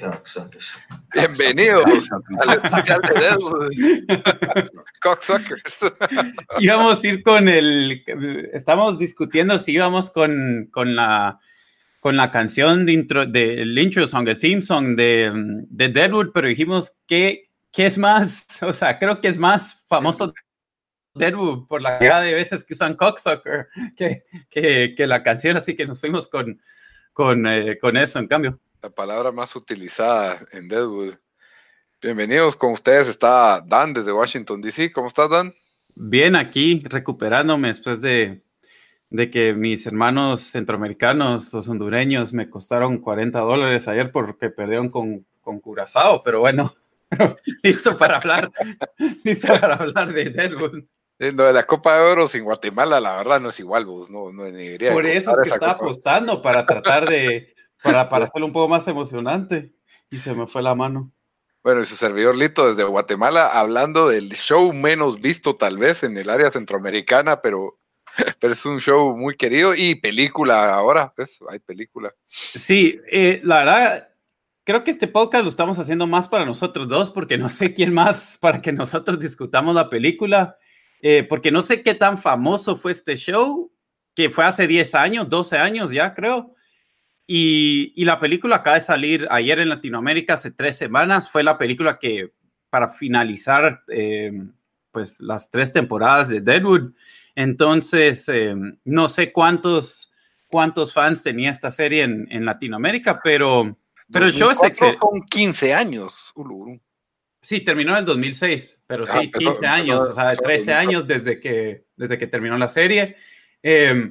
Cocksuckers. Bienvenidos al especial de Deadwood. Cocksuckers. íbamos a ir con el. Estamos discutiendo si íbamos con, con la con la canción de intro, del intro song, el theme song de, de Deadwood, pero dijimos que, que es más, o sea, creo que es más famoso Deadwood por la cantidad de veces que usan Cocksucker que, que, que la canción, así que nos fuimos con, con, eh, con eso en cambio la palabra más utilizada en Deadwood. Bienvenidos con ustedes, está Dan desde Washington, D.C. ¿Cómo estás, Dan? Bien, aquí recuperándome después de, de que mis hermanos centroamericanos, los hondureños, me costaron 40 dólares ayer porque perdieron con, con Curazao, pero bueno, listo para hablar, listo para hablar de Deadwood. Lo de la Copa de Oro sin Guatemala, la verdad, no es igual, vos, no, no ni Por eso es que estaba apostando para tratar de para, para hacerlo un poco más emocionante. Y se me fue la mano. Bueno, y su servidor Lito desde Guatemala, hablando del show menos visto tal vez en el área centroamericana, pero, pero es un show muy querido y película ahora, pues hay película. Sí, eh, la verdad, creo que este podcast lo estamos haciendo más para nosotros dos, porque no sé quién más para que nosotros discutamos la película, eh, porque no sé qué tan famoso fue este show, que fue hace 10 años, 12 años ya creo. Y, la película acaba de salir ayer en Latinoamérica, hace tres semanas. Fue la película que, para finalizar, eh, pues las tres temporadas de Deadwood. Entonces, eh, no sé cuántos, cuántos fans tenía esta serie en, en Latinoamérica, pero, pero el show es excelente. Son 15 años, Sí, terminó en el 2006, pero ah, sí, 15 años, o sea, 13 años desde que, desde que terminó la serie. Eh,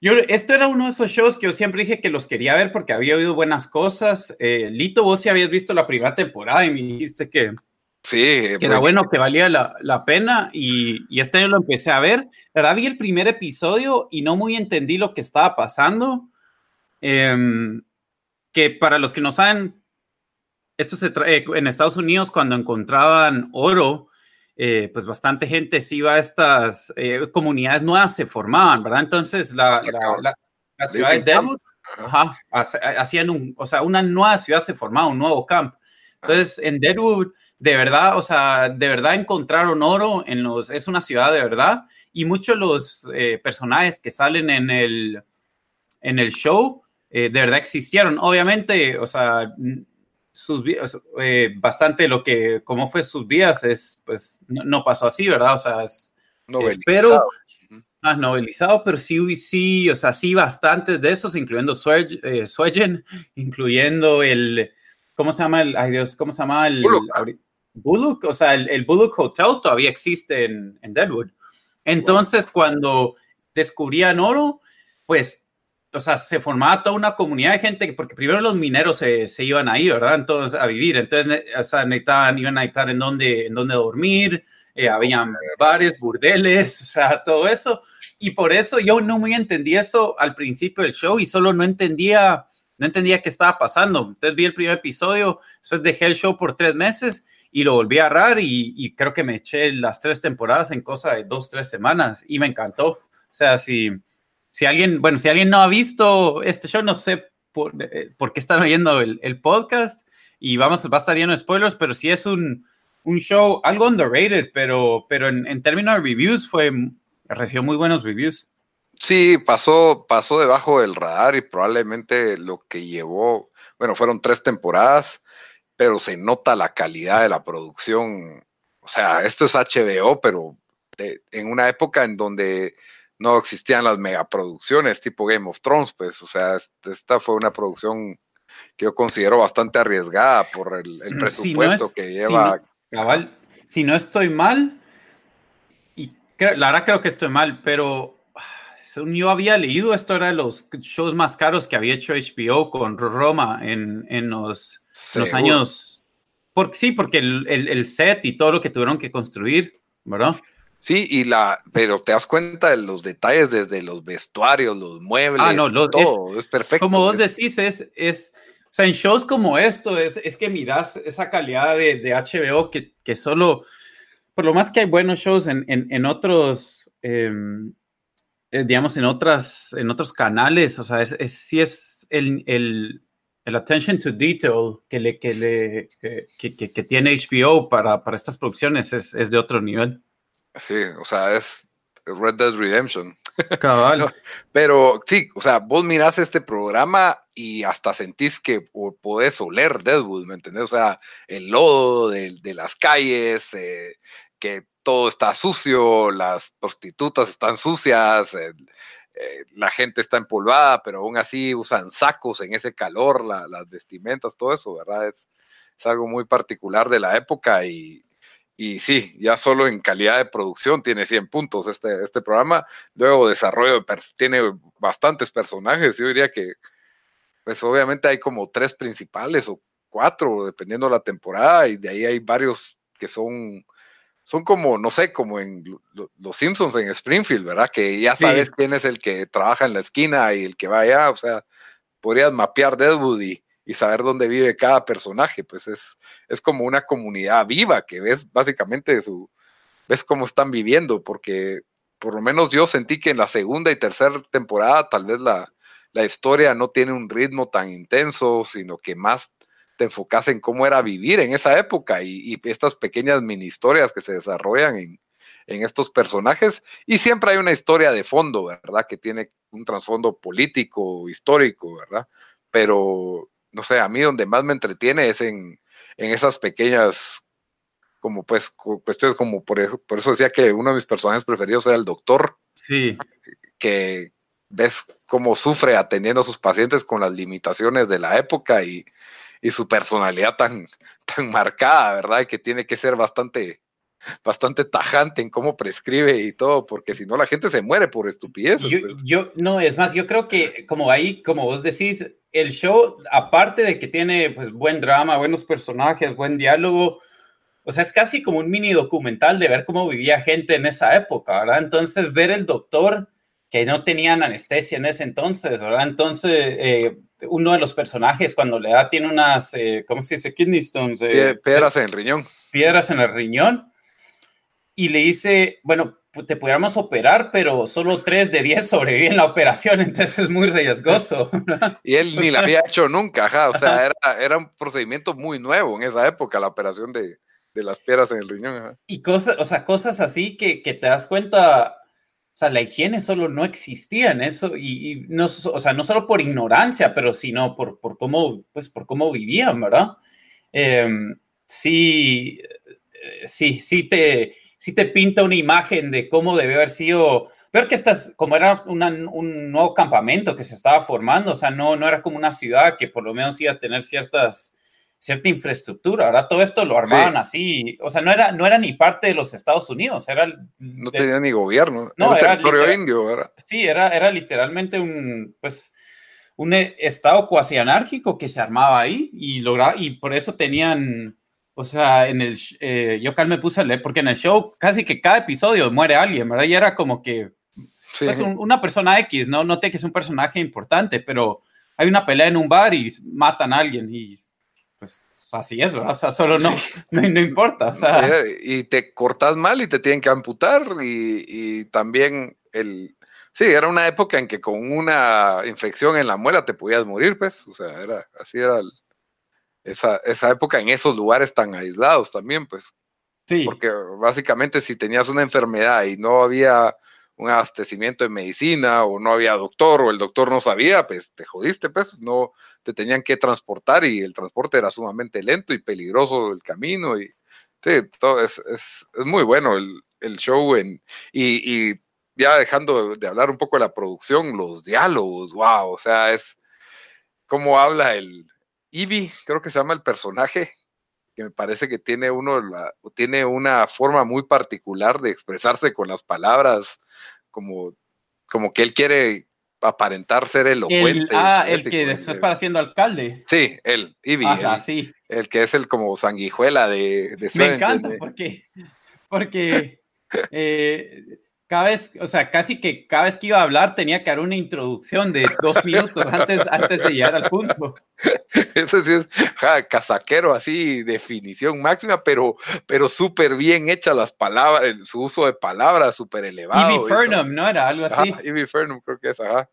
yo, esto era uno de esos shows que yo siempre dije que los quería ver porque había oído buenas cosas. Eh, Lito, vos sí habías visto la primera temporada y me dijiste que, sí, que era bueno, que valía la, la pena y, y, este año lo empecé a ver. La verdad vi el primer episodio y no muy entendí lo que estaba pasando. Em, que para los que no saben, esto se trae en Estados Unidos cuando encontraban oro, eh, pues bastante gente se iba a estas eh, comunidades nuevas, se formaban, ¿verdad? Entonces la, la, ciudad de Deadwood, hacían un, o sea, una nueva ciudad se formaba, un nuevo camp. Entonces en Deadwood, de verdad, o sea, de verdad encontraron oro en los, es una ciudad de verdad, y muchos de los eh, personajes que salen en el, en el show, de verdad existieron. Obviamente, o sea, sus vidas, eh, bastante lo que, cómo fue sus vidas, es, pues, no, pasó así, ¿verdad? O sea, es, pero, más novelizado, pero sí, sí, o sea, sí, bastantes de esos, incluyendo Suegen, eh, incluyendo el, ¿cómo se llama el, ay Dios, cómo se llama el? Bullock. o sea, el, el, Bullock Hotel todavía existe en, en Deadwood. Entonces, cuando descubrían oro, pues o sea, se formaba toda una comunidad de gente, porque primero los mineros se, se iban ahí, ¿verdad? Entonces, a vivir. Entonces, o sea, necesitaban, iban a necesitar en dónde, en dónde dormir, eh, habían bares, burdeles, o sea, todo eso. Y por eso yo no muy entendí eso al principio del show y solo no entendía, no entendía qué estaba pasando. Entonces vi el primer episodio, después dejé el show por tres meses y lo volví a agarrar y, y creo que me eché las tres temporadas en cosa de dos, tres semanas y me encantó. O sea, si si alguien, bueno, si alguien no ha visto este show, no sé por, eh, por qué están oyendo el, el, podcast y vamos, va a estar lleno de spoilers, pero sí es un, un show algo underrated, pero, pero en, en, términos de reviews fue, recibió muy buenos reviews. Sí, pasó, pasó debajo del radar y probablemente lo que llevó, bueno, fueron tres temporadas, pero se nota la calidad de la producción. O sea, esto es HBO, pero de, en una época en donde no existían las megaproducciones tipo Game of Thrones, pues, o sea, esta fue una producción que yo considero bastante arriesgada por el, presupuesto que lleva. Si no, si no estoy mal, y la verdad creo que estoy mal, pero yo había leído, esto era de los shows más caros que había hecho HBO con Roma en, en los, los años sí, porque el, el, set y todo lo que tuvieron que construir, ¿verdad? Sí, y la, pero te das cuenta de los detalles desde los vestuarios, los muebles, ah, no, todo, es, perfecto. Como vos decís, es, es, o sea, en shows como esto, es, es que miras esa calidad de, de HBO que, que, solo, por lo más que hay buenos shows en, en, en otros, em, eh, digamos, en otras, en otros canales, o sea, es, es sí es el, el, el, attention to detail que, le, que, le, que, que, que tiene HBO para, para estas producciones es, es de otro nivel. Sí, o sea, es Red Dead Redemption. Cabal. Pero sí, o sea, vos mirás este programa y hasta sentís que podés oler Deadwood, ¿me entendés? O sea, el lodo de, de las calles, eh, que todo está sucio, las prostitutas están sucias, eh, eh, la gente está empolvada, pero aún así usan sacos en ese calor, las vestimentas, todo eso, ¿verdad? Es, es algo muy particular de la época y, y sí, ya solo en calidad de producción tiene 100 puntos este, este programa. Luego desarrollo tiene bastantes personajes. Yo diría que, pues obviamente hay como tres principales o cuatro, dependiendo de la temporada, y de ahí hay varios que son, son como, no sé, como en Los Simpsons en Springfield, ¿verdad? Que ya sabes quién es el que trabaja en la esquina y el que va allá. O sea, podrías mapear Deadwood y y saber dónde vive cada personaje, pues es, es como una comunidad viva que ves básicamente su, ves cómo están viviendo, porque por lo menos yo sentí que en la segunda y tercera temporada tal vez la, la historia no tiene un ritmo tan intenso, sino que más te enfocas en cómo era vivir en esa época y, y estas pequeñas mini historias que se desarrollan en, en estos personajes y siempre hay una historia de fondo, ¿verdad? Que tiene un trasfondo político, histórico, ¿verdad? Pero no sé, a mí donde más me entretiene es en, esas pequeñas, como pues, cuestiones como, por, por eso decía que uno de mis personajes preferidos era el doctor. Sí. Que ves cómo sufre atendiendo a sus pacientes con las limitaciones de la época y, y su personalidad tan, tan marcada, ¿verdad? Y que tiene que ser bastante bastante tajante en cómo prescribe y todo, porque si no la gente se muere por estupidez. Yo, pues. yo, no, es más, yo creo que como ahí, como vos decís, el show, aparte de que tiene pues buen drama, buenos personajes, buen diálogo, o sea, es casi como un mini documental de ver cómo vivía gente en esa época, ¿verdad? Entonces, ver el doctor que no tenían anestesia en ese entonces, ¿verdad? Entonces, eh, uno de los personajes cuando le da tiene unas, eh, ¿cómo se dice? Kidney stones. Eh, piedras en el riñón. Piedras en el riñón y le dice, bueno, te pudiéramos operar, pero solo 3 de 10 sobreviven la operación, entonces es muy riesgoso. y él ni la había hecho nunca, o sea, era, era, un procedimiento muy nuevo en esa época, la operación de, de las piedras en el riñón. Y cosas, o sea, cosas así que, que, te das cuenta, o sea, la higiene solo no existía en eso, y, y, no, o sea, no solo por ignorancia, pero sino por, por, cómo, pues, por cómo vivían, ¿verdad? Em, sí, sí, sí te si te pinta una imagen de cómo debe haber sido, ver que estás, como era un nuevo campamento que se estaba formando, o sea, no, no era como una ciudad que por lo menos iba a tener ciertas, cierta infraestructura, ahora todo esto lo armaban así, o sea, no era, no era ni parte de los Estados Unidos, era... No tenía ni gobierno, no, era, territorio indio, ¿verdad? Sí, era, era literalmente un, pues, un estado cuasi anárquico que se armaba ahí y lograba, y por eso tenían o sea, en el, eh, yo cal me puse a leer, porque en el show casi que cada episodio muere alguien, ¿verdad? Y era como que pues, una persona X, ¿no? No te que es un personaje importante, pero hay una pelea en un bar y matan a alguien y pues así es, ¿verdad? O sea, solo no, no, importa. O sea. Y te cortas mal y te tienen que amputar y, y también el... Sí, era una época en que con una infección en la muela te podías morir, pues, o sea, era, así era el, esa, esa época en esos lugares tan aislados también, pues. Sí. Porque básicamente si tenías una enfermedad y no había un abastecimiento de medicina o no había doctor o el doctor no sabía, pues te jodiste, pues no te tenían que transportar y el transporte era sumamente lento y peligroso el camino y sí, todo es, es, es muy bueno el, el show en, y, y, ya dejando de hablar un poco de la producción, los diálogos, wow, o sea, es cómo habla el, Ivy, creo que se llama el personaje, que me parece que tiene uno tiene una forma muy particular de expresarse con las palabras, como, como que él quiere aparentar ser elocuente. El, ah, el que después para siendo alcalde. Sí, él, Ivy. Ajá, sí. El que es el como sanguijuela de, de Me encanta porque, porque eh, cada vez, o sea, casi que cada vez que iba a hablar tenía que dar una introducción de dos minutos antes, antes de llegar al punto. Eso sí es casaquero, así, definición máxima, pero, pero súper bien hecha las palabras, su uso de palabras súper elevado. Ivy Fernum, ¿no? Era algo así. Ivy Fernum, creo que es, ajá.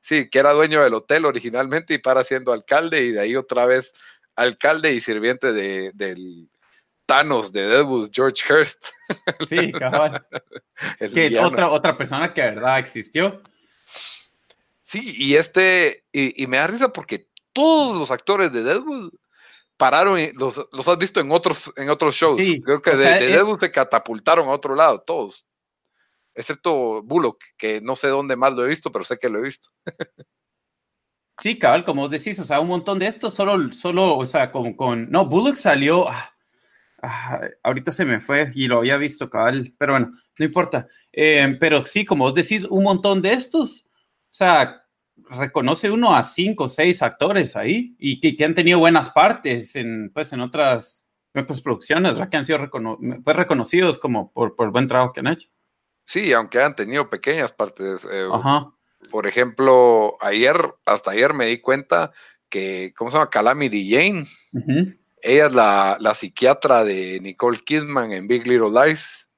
Sí, que era dueño del hotel originalmente y para siendo alcalde y de ahí otra vez alcalde y sirviente de, del Thanos de Deadwood, George Hurst. Sí, cabal. que otra, otra persona que de verdad existió. Sí, y este, y, me da risa porque todos los actores de Deadwood pararon, y los, has visto en otros, en otros shows. Sí, Creo que de, Deadwood se catapultaron a otro lado, todos. Excepto Bullock, que no sé dónde más lo he visto, pero sé que lo he visto. Sí, cabal, como vos decís, o sea, un montón de estos solo, solo, o sea, con, con no, Bullock salió, ah, ah, ahorita se me fue y lo había visto, cabal, pero bueno, no importa. Eh, pero sí, como vos decís, un montón de estos, o sea, reconoce uno a cinco o seis actores ahí y que, que, han tenido buenas partes en, pues, en otras, otras producciones, ¿verdad? Que han sido pues, reconocidos como por, por el buen trabajo que han hecho. Sí, aunque han tenido pequeñas partes. Eh, Ajá por ejemplo, ayer, hasta ayer me di cuenta que, ¿cómo se llama? Calamity Jane. Ella es la, la, psiquiatra de Nicole Kidman en Big Little Lies.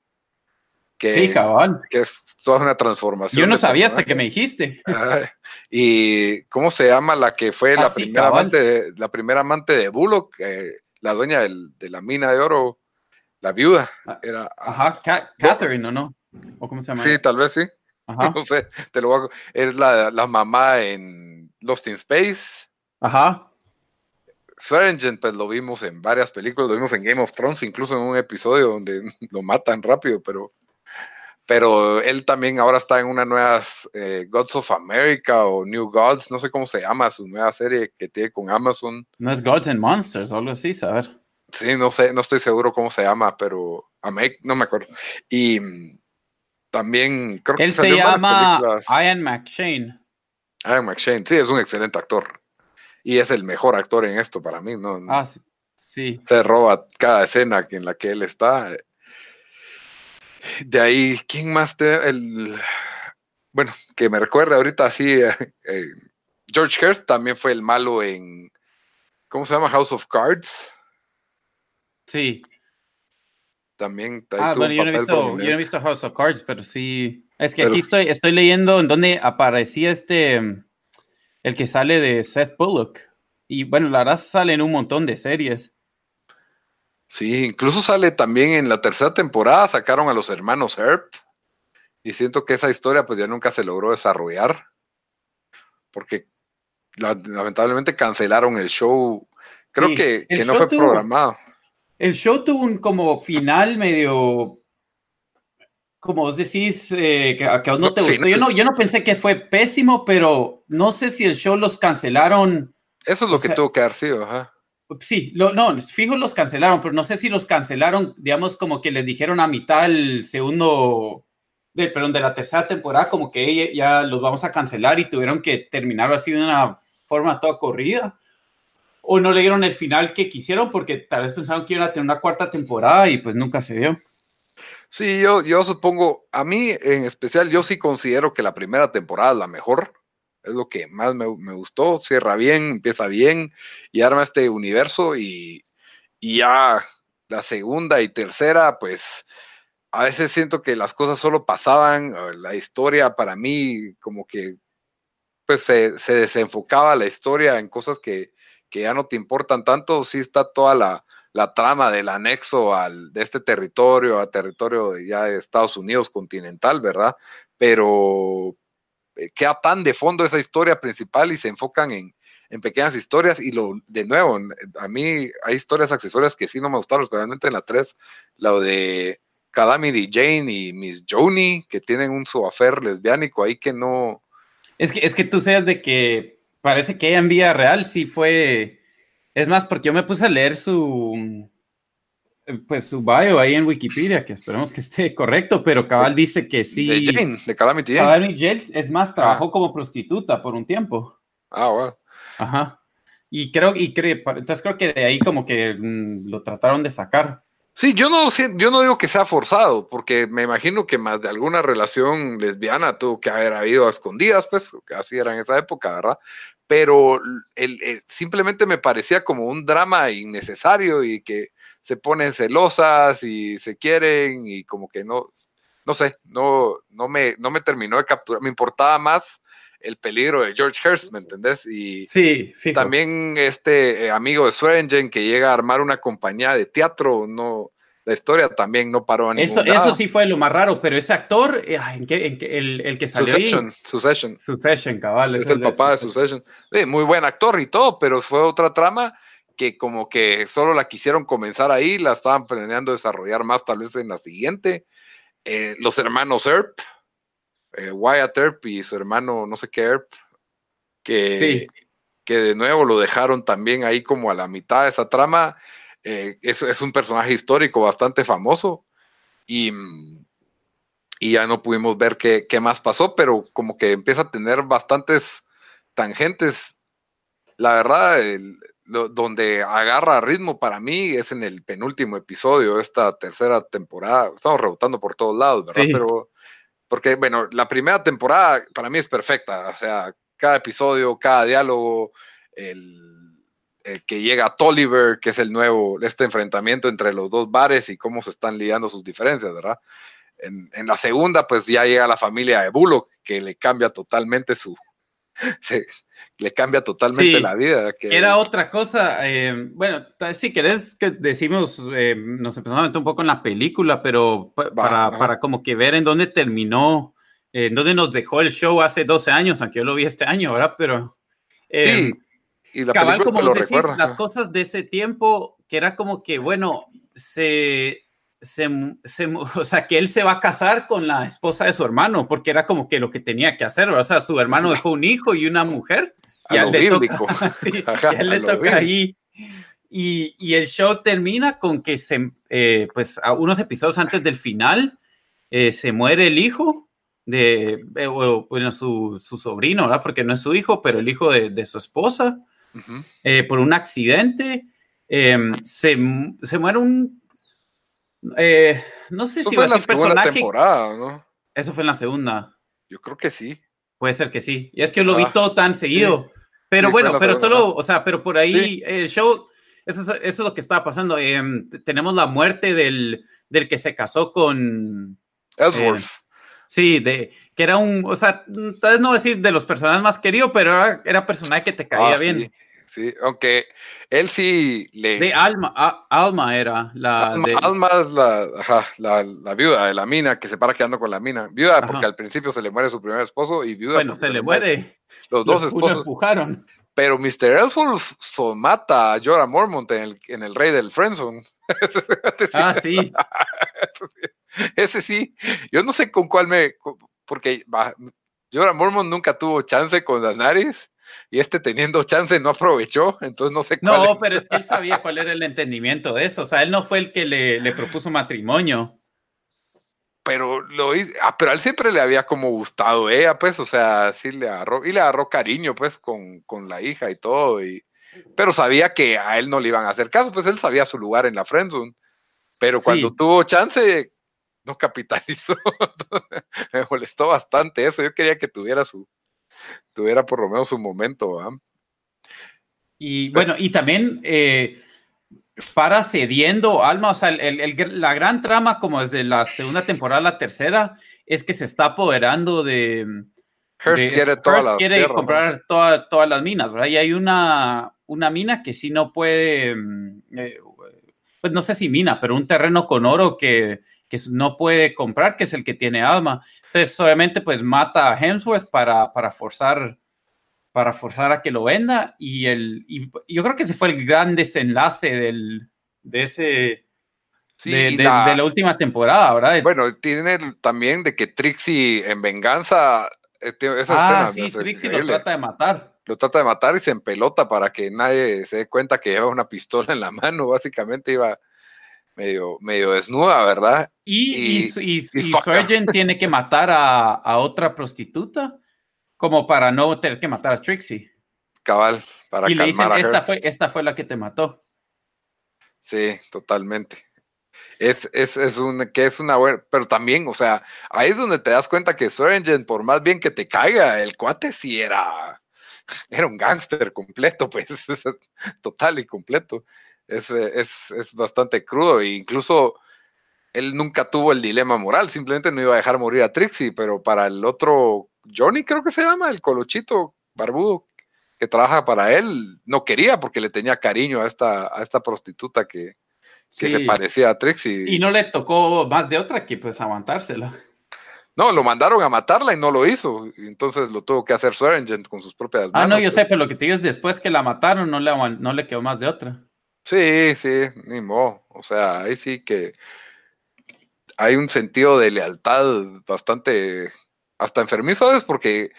Que, sí, cabal. Que es toda una transformación. Yo no sabía hasta que me dijiste. y ¿cómo se llama la que fue la, ah, primera amante de, la primera amante de Bullock? la dueña de la mina de oro, la viuda. Ah, era, ajá, Catherine, ¿o no? ¿O cómo se llama? Sí, tal vez sí. No sé, te lo voy a... Es la, la, mamá en Lost in Space. Ajá. Swearingen, pues lo vimos en varias películas, lo vimos en Game of Thrones, incluso en un episodio donde lo matan rápido, pero, pero él también ahora está en una nueva eh, Gods of America o New Gods, no sé cómo se llama, su nueva serie que tiene con Amazon. No es Gods and Monsters, algo así, saber. Sí, no sé, no estoy seguro cómo se llama, pero no me acuerdo. Y también creo que Él se llama Ian McShane. Ian McShane, sí, es un excelente actor. Y es el mejor actor en esto para mí, ¿no? Ah, sí. Se roba cada escena en la que él está. De ahí, ¿quién más te.? El, bueno, que me recuerde ahorita así. Eh, eh, George Hurst también fue el malo en. ¿Cómo se llama? House of Cards. Sí. También ah, bueno, yo no, he visto, yo no he visto House of Cards, pero sí. Es que aquí estoy, estoy leyendo en donde aparecía este. El que sale de Seth Bullock. Y bueno, la verdad sale en un montón de series. Sí, incluso sale también en la tercera temporada, sacaron a los hermanos Herb. Y siento que esa historia pues ya nunca se logró desarrollar. Porque lamentablemente cancelaron el show. Creo que, que no fue programado el show tuvo un como final medio, como vos decís, eh, que, a vos no te gustó. yo, no, yo no pensé que fue pésimo, pero no sé si el show los cancelaron. Eso es lo que tuvo que haber sido, ajá. Sí, lo, no, fijo los cancelaron, pero no sé si los cancelaron, digamos, como que les dijeron a mitad el segundo, de, perdón, de la tercera temporada, como que ya los vamos a cancelar y tuvieron que terminarlo así de una forma toda corrida o no le dieron el final que quisieron porque tal vez pensaron que iban a tener una cuarta temporada y pues nunca se dio. Sí, yo, yo supongo, a mí en especial, yo sí considero que la primera temporada es la mejor. Es lo que más me, gustó. Cierra bien, empieza bien y arma este universo y, y ya la segunda y tercera, pues a veces siento que las cosas solo pasaban, la historia para mí como que pues se, se desenfocaba la historia en cosas que, que ya no te importan tanto, sí está toda la, trama del anexo al, de este territorio a territorio de, ya de Estados Unidos continental, ¿verdad? Pero eh, queda tan de fondo esa historia principal y se enfocan en, pequeñas historias y lo de nuevo, a mí hay historias accesorias que sí no me gustaron, especialmente en la 3, lo de Calamity Jane y Miss Joni, que tienen un su lesbiánico ahí que no... Es que, es que tú seas de que parece que en vía real sí fue. Es más, porque yo me puse a leer su. Pues su bio ahí en Wikipedia, que esperemos que esté correcto, pero Cabal dice que sí. De Jane, de Calamity Jane. Jane, es más, trabajó ah. como prostituta por un tiempo. Ah, wow. Ajá. Y creo, y creo, entonces creo que de ahí como que mm, lo trataron de sacar. Sí, yo no, yo no digo que sea forzado, porque me imagino que más de alguna relación lesbiana tuvo que haber habido a escondidas, pues, así era en esa época, ¿verdad? Pero el, simplemente me parecía como un drama innecesario y que se ponen celosas y se quieren y como que no, no sé, no, no, me, no me terminó de capturar, me importaba más el peligro de George Hurst, ¿me entendés? Y sí, también este eh, amigo de Swearingen que llega a armar una compañía de teatro, no, la historia también no paró en eso, Eso sí fue lo más raro, pero ese actor, eh, ¿en qué, en el, el, que salió Succession, ahí? Succession. Succession, cabal. Es, el, papá de Succession. muy buen actor y todo, pero fue otra trama que como que solo la quisieron comenzar ahí, la estaban planeando desarrollar más tal vez en la siguiente. Eh, los hermanos Earp, eh, Wyatt Earp y su hermano no sé qué Earp, que, que de nuevo lo dejaron también ahí como a la mitad de esa trama. Eh, es, es, un personaje histórico bastante famoso y, y ya no pudimos ver qué, qué, más pasó, pero como que empieza a tener bastantes tangentes. La verdad, donde agarra ritmo para mí es en el penúltimo episodio de esta tercera temporada. Estamos rebotando por todos lados, ¿verdad? Pero porque, bueno, la primera temporada para mí es perfecta, o sea, cada episodio, cada diálogo, el, que llega Tolliver, que es el nuevo, este enfrentamiento entre los dos bares y cómo se están lidiando sus diferencias, ¿verdad? En, en la segunda, pues ya llega la familia de Bullock, que le cambia totalmente su, se, le cambia totalmente la vida. Que... Era otra cosa, eh, bueno, si querés que decimos, eh, nos empezamos a meter un poco en la película, pero para, para, como que ver en dónde terminó, en dónde nos dejó el show hace 12 años, aunque yo lo vi este año, ¿verdad? Pero... sí, eh, y la cabal, como decís, las cosas de ese tiempo, que era como que, bueno, se se, o sea, que él se va a casar con la esposa de su hermano, porque era como que lo que tenía que hacer, o sea, su hermano dejó un hijo y una mujer, y a, él le toca, sí, le toca ahí. Y, y, el show termina con que se, eh, pues a unos episodios antes del final, eh, se muere el hijo de, eh, bueno, su, su, sobrino, ¿verdad? Porque no es su hijo, pero el hijo de, de su esposa, por un accidente. Em, se, se muere un eh, no sé Eso si fue en la segunda temporada, ¿no? Eso fue en la segunda. Yo creo que sí. Puede ser que sí. Y es que lo vi ah, todo tan seguido. Pero bueno, pero solo, o sea, pero por ahí el show, eso, es lo que estaba pasando. Em, tenemos la muerte del, del, que se casó con... Ellsworth. Sí, de, que era un, o sea, tal vez no decir de los personajes más queridos, pero era, era personaje que te caía ah, bien. Sí, aunque él sí le. De Alma, Alma era la. Alma, es la, la, viuda de la mina que se para quedando con la mina. Viuda porque al principio se le muere su primer esposo y viuda. Bueno, se le muere. Los dos esposos. empujaron. Pero Mr. Ellsworth mata a Jorah Mormont en el, en el Rey del Friendzone. Ah, sí. Ese sí. Yo no sé con cuál me. Porque Jorah Mormont nunca tuvo chance con Daenerys y este teniendo chance no aprovechó, entonces no sé cuál. No, pero es que él sabía cuál era el entendimiento de eso, o sea, él no fue el que le, le propuso matrimonio. Pero lo ah, pero a él siempre le había como gustado ella, pues, o sea, sí le agarró, y le agarró cariño, pues, con, con la hija y todo, y, pero sabía que a él no le iban a hacer caso, pues él sabía su lugar en la friendzone, pero cuando tuvo chance, no capitalizó, me molestó bastante eso, yo quería que tuviera su, tuviera por lo menos un momento. Y bueno, y también eh, para cediendo Alma, o sea, la gran trama, como desde la segunda temporada a la tercera, es que se está apoderando de. Hearst quiere, toda quiere comprar todas las minas, ¿verdad? Y hay una, una mina que sí no puede, mm, eh, pues no sé si mina, pero un terreno con oro que, que no puede comprar, que es el que tiene Alma. Entonces, obviamente, pues mata a Hemsworth para, para forzar para forzar a que lo venda y, el, y yo creo que ese fue el gran desenlace del, de ese de, la, última temporada, ¿verdad? Bueno, tiene también de que Trixie en venganza esa ah, sí, Trixie lo trata de matar. Lo trata de matar y se empelota para que nadie se dé cuenta que lleva una pistola en la mano, básicamente iba medio, medio desnuda, ¿verdad? Y, y, y, tiene que matar a, otra prostituta como para no tener que matar a Trixie. Cabal, para y le dicen, calmar a esta Her. fue, esta fue la que te mató. Sí, totalmente. Es, es, es un, que es una buena, pero también, o sea, ahí es donde te das cuenta que Swearingen, por más bien que te caiga, el cuate sí era, era un gángster completo, pues, total y completo. Es, es, es bastante crudo, e incluso él nunca tuvo el dilema moral, simplemente no iba a dejar morir a Trixie, pero para el otro, Johnny creo que se llama, el colochito barbudo que trabaja para él, no quería porque le tenía cariño a esta, a esta prostituta que, que Sí. se parecía a Trixie. Y no le tocó más de otra que pues aguantársela. No, lo mandaron a matarla y no lo hizo. entonces lo tuvo que hacer Swearingen con sus propias Ah, manos. no, yo pues. sé, pero lo que te digo es después que la mataron, no le, no le quedó más de otra. Sí, sí, ni modo. O sea, ahí sí que hay un sentido de lealtad bastante, hasta enfermizo, ¿sabes? Porque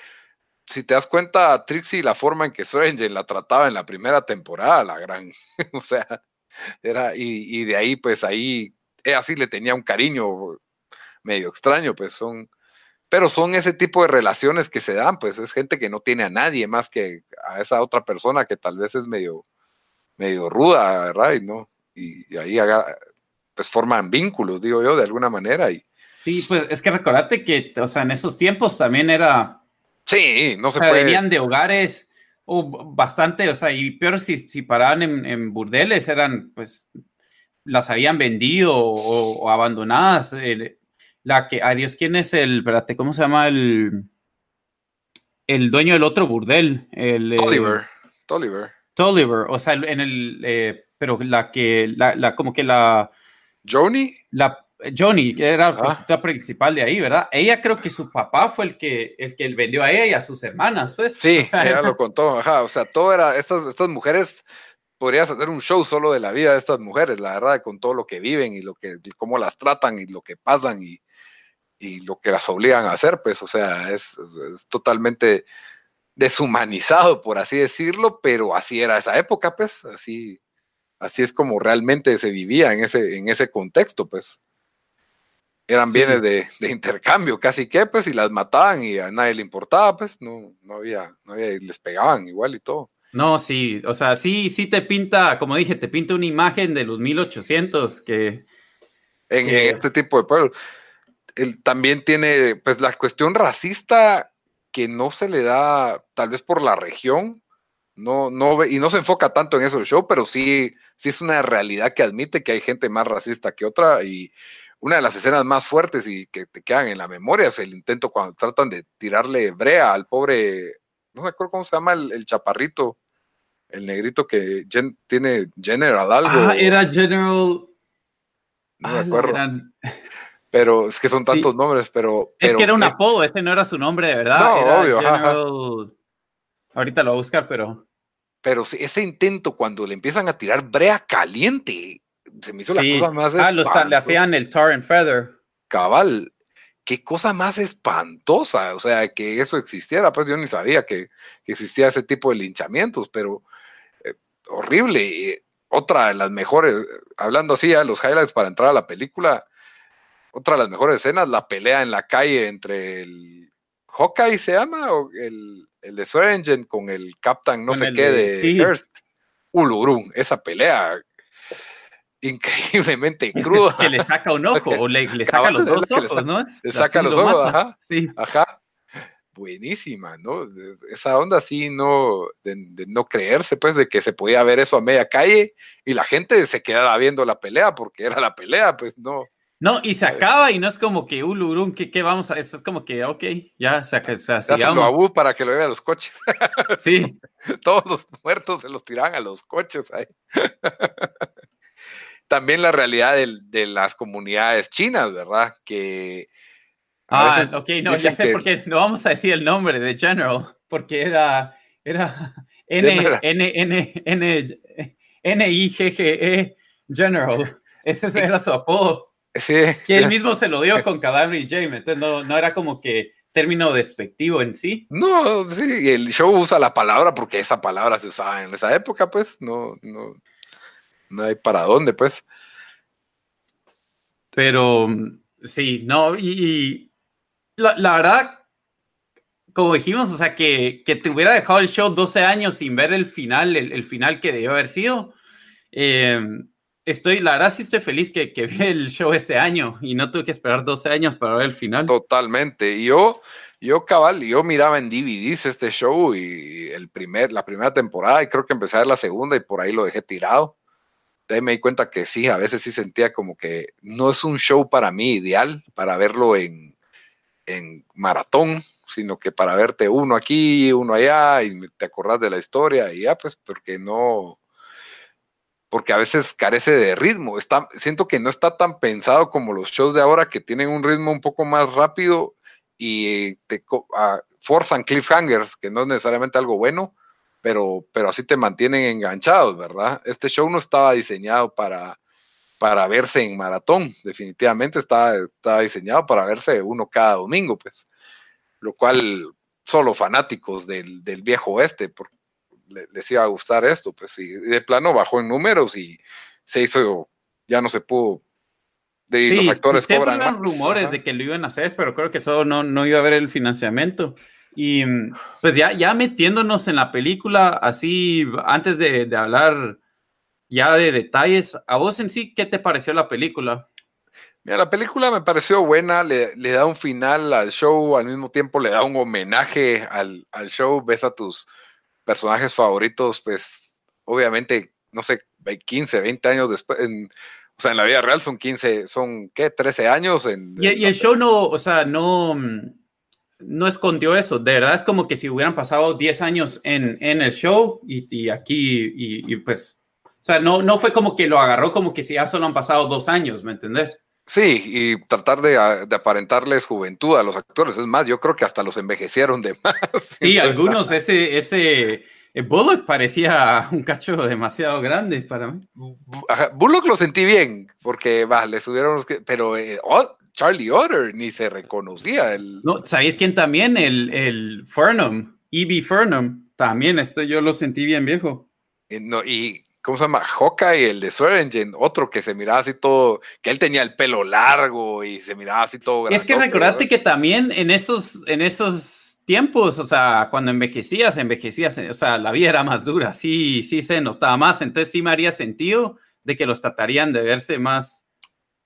si te das cuenta, Trixie, la forma en que Swearingen la trataba en la primera temporada, la gran, o sea, era, y, y de ahí, pues ahí, ella sí le tenía un cariño medio extraño, pues son, pero son ese tipo de relaciones que se dan, pues es gente que no tiene a nadie más que a esa otra persona que tal vez es medio, medio ruda, ¿verdad? Y no, y, y ahí haga, pues forman vínculos, digo yo, de alguna manera, y Sí, pues es que recordate que, o sea, en esos tiempos también era, sí, no o se sea, puede. venían de hogares o bastante, o sea, y peor si, si paraban en, en burdeles, eran, pues, las habían vendido o, o abandonadas. La que, adiós, ¿quién es el, espérate, cómo se llama el, el dueño del otro burdel? El, eh, Oliver, Oliver, Tolliver, o sea, en el, eh, pero la que, la, la- como que la, Joni, la Johnny, que era Ah. la principal de ahí, ¿verdad? Ella creo que su papá fue el que, el que vendió a ella y a sus hermanas, pues. sí, O sea, ella lo contó, ajá, o sea, todo era, estas, estas mujeres, podrías hacer un show solo de la vida de estas mujeres, la verdad, con todo lo que viven y lo que, cómo las tratan y lo que pasan y, y lo que las obligan a hacer, pues, o sea, es, es totalmente deshumanizado, por así decirlo, pero así era esa época, pues, así, así es como realmente se vivía en ese, en ese contexto, pues. Eran Sí. bienes de, de intercambio, casi que, pues, y las mataban y a nadie le importaba, pues, no, no había, no había, les pegaban igual y todo. No, sí, o sea, sí, sí te pinta, como dije, te pinta una imagen de los 1800 que, en, en que- este tipo de pueblos. Él también tiene, pues, la cuestión racista que no se le da, tal vez por la región, no, no y no se enfoca tanto en eso el show, pero sí, sí es una realidad que admite que hay gente más racista que otra y una de las escenas más fuertes y que te quedan en la memoria es el intento cuando tratan de tirarle brea al pobre, no me acuerdo cómo se llama el, el chaparrito, el negrito que gen- tiene General algo. ah, era General, no me ah, acuerdo. eran- pero es que son Sí. tantos nombres, pero, es que era un eh, apodo, este no era su nombre de verdad, No, era obvio. General, ahorita lo voy a buscar, pero pero ese intento cuando le empiezan a tirar brea caliente, se me hizo sí, la cosa más ah, le hacían el tar and feather, cabal, qué cosa más espantosa, o sea, que eso existiera, pues yo ni sabía que, que existía ese tipo de linchamientos, pero eh, horrible. Y otra de las mejores, hablando así ya de los highlights para entrar a la película, otra de las mejores escenas, la pelea en la calle entre el Hawkeye se llama, o el, el de Swearingen con el Captain no Con sé el qué de- de sí. Hearst. Ulurun, esa pelea increíblemente es que, cruda. que le saca un ojo o le, le saca los dos le ojos, ¿no? le saca los lo ojos, mata. ajá. Sí. Ajá. Buenísima, ¿no? Es- Esa onda así, no, de, de no creerse, pues, de que se podía ver eso a media calle y la gente se quedaba viendo la pelea porque era la pelea, pues, no. No, y se A acaba y no es como que ulurun, ¿qué, qué vamos a eso? Es como que, ok, ya, se, ac- se, Se hacen lo sigamos. abú para que lo vean los coches. Sí, Todos los muertos se los tiran a los coches ahí. También la realidad del- de, las comunidades chinas, ¿verdad? Que. Ah, ok, no, ya sé que- por qué no vamos a decir el nombre de General, porque era, era N, General. N, N, N, N, I, G, G, E, General. Ese era su apodo. Sí, Que él mismo se lo dio con Cadáver y James, entonces no, no era como que término despectivo en sí. No, sí, el show usa la palabra porque esa palabra se usaba en esa época, pues, no, no, no hay para dónde, pues. Pero sí, no, y, y la, la verdad, como dijimos, o sea, que, que, te hubiera dejado el show 12 años sin ver el final, el, final que debió haber sido. Eh, estoy, la verdad sí estoy feliz que, que vi el show este año y no tuve que esperar 12 años para ver el final. Totalmente. Yo, yo cabal, yo miraba en DVDs este show y el primer, la primera temporada y creo que empecé a ver la segunda y por ahí lo dejé tirado. Ahí me di cuenta que sí, a veces sí sentía como que no es un show para mí ideal para verlo en, en maratón, sino que para verte uno aquí, uno allá y te acordás de la historia y ya, pues porque no, porque a veces carece de ritmo. Siento que no está tan pensado como los shows de ahora que tienen un ritmo un poco más rápido y te uh, forzan cliffhangers, que no es necesariamente algo bueno, pero, pero así te mantienen enganchados, ¿verdad? Este show no estaba diseñado para, para verse en maratón, definitivamente estaba, estaba diseñado para verse uno cada domingo, pues, lo cual solo fanáticos del, del viejo oeste, porque les iba a gustar esto, pues sí, de plano bajó en números y se hizo, ya no se pudo. De, los actores cobran rumores de que lo iban a hacer, pero creo que eso no, no iba a haber el financiamiento. Y pues ya, ya metiéndonos en la película, así, antes de, de hablar ya de detalles, ¿a vos en sí qué te pareció la película? Mira, la película me pareció buena, le, le, da un final al show, al mismo tiempo le da un homenaje al, al show, ves a tus personajes favoritos, pues obviamente, no sé, 15, 20 años después, en, o sea, en la vida real son 15, son, ¿qué? 13 años. En, y, el show no, o sea, no, no escondió eso, de verdad es como que si hubieran pasado 10 años en, en el show y, aquí, y, pues, o sea, no, no fue como que lo agarró como que si ya solo han pasado dos años, ¿me entendés? Sí, y tratar de, de, aparentarles juventud a los actores. Es más, yo creo que hasta los envejecieron de más. Sí, algunos, ese, ese eh, Bullock parecía un cacho demasiado grande para mí. Bullock lo sentí bien, porque va, le subieron pero eh, oh, Charlie Otter ni se reconocía. El... No, ¿sabéis quién también? El, el Furnham, E.B. Furnham, también, esto yo lo sentí bien viejo. Eh, no, y ¿cómo se llama? Hawkeye, el de Swearingen, otro que se miraba así todo, que él tenía el pelo largo y se miraba así todo. Es que recordate que también en esos, en esos tiempos, o sea, cuando envejecías, envejecías, o sea, la vida era más dura, sí, sí se notaba más, entonces sí me haría sentido de que los tratarían de verse más.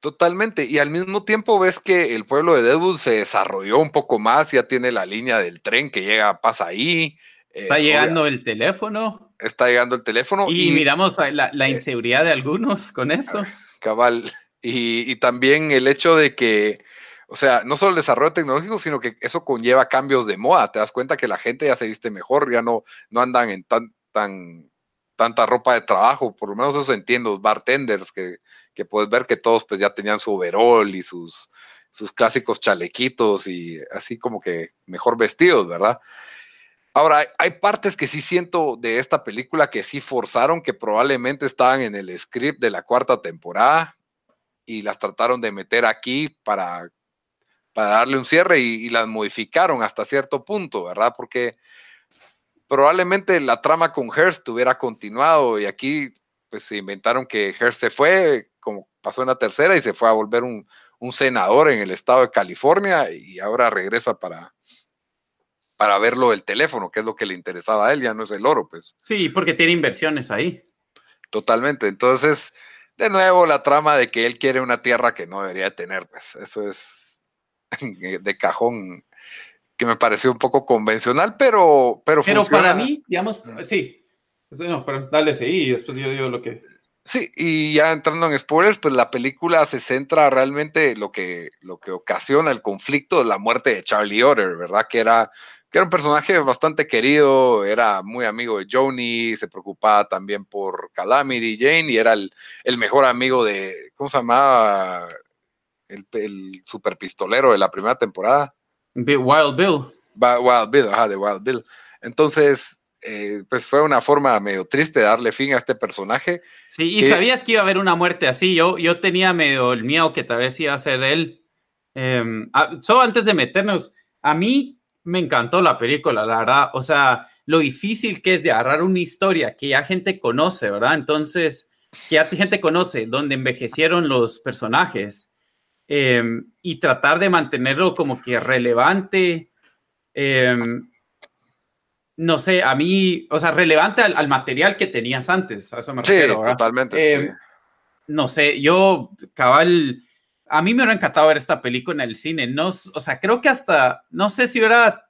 Totalmente, y al mismo tiempo ves que el pueblo de Deadwood se desarrolló un poco más, ya tiene la línea del tren que llega, pasa ahí. Está eh, llegando el teléfono está llegando el teléfono. Y, miramos la, la, eh, inseguridad de algunos con eso. Cabal. Y, y, también el hecho de que, o sea, no solo el desarrollo tecnológico, sino que eso conlleva cambios de moda. Te das cuenta que la gente ya se viste mejor, ya no, no andan en tan, tan, tanta ropa de trabajo. Por lo menos eso entiendo, bartenders, que, que puedes ver que todos pues ya tenían su overall y sus, sus clásicos chalequitos y así como que mejor vestidos, ¿verdad? Ahora, hay partes que sí siento de esta película que sí forzaron, que probablemente estaban en el script de la cuarta temporada y las trataron de meter aquí para, para darle un cierre y, las modificaron hasta cierto punto, ¿verdad? Porque probablemente la trama con Hearst hubiera continuado y aquí pues se inventaron que Hearst se fue, como pasó en la tercera, y se fue a volver un, un senador en el estado de California y ahora regresa para, para verlo el teléfono, que es lo que le interesaba a él, ya no es el oro, pues. Sí, porque tiene inversiones ahí. Totalmente. Entonces, de nuevo, la trama de que él quiere una tierra que no debería tener, pues eso es de cajón que me pareció un poco convencional, pero pero, pero para mí, digamos, sí. No, pero dale sí, y después yo digo lo que Sí, y ya entrando en spoilers, pues la película se centra realmente lo que, lo que ocasiona el conflicto de la muerte de Charlie Otter, ¿verdad? Que era que era un personaje bastante querido, era muy amigo de Joni, se preocupaba también por Calamity Jane y era el, mejor amigo de, ¿cómo se llamaba? El, el super pistolero de la primera temporada. Wild Bill. Wild Bill, ajá, de Wild Bill. Entonces, eh, pues fue una forma medio triste de darle fin a este personaje. Sí, y sabías que iba a haber una muerte así. Yo, yo tenía medio el miedo que tal vez iba a ser él. Ah, solo antes de meternos, a mí me encantó la película, la verdad. O sea, lo difícil que es de agarrar una historia que ya gente conoce, ¿verdad? Entonces, que ya gente conoce, donde envejecieron los personajes em, y tratar de mantenerlo como que relevante em, no sé, a mí, o sea, relevante al, material que tenías antes, a eso me refiero. Sí, totalmente. Em, no sé, yo, cabal, a mí me hubiera encantado ver esta película en el cine. No, o sea, creo que hasta, no sé si hubiera,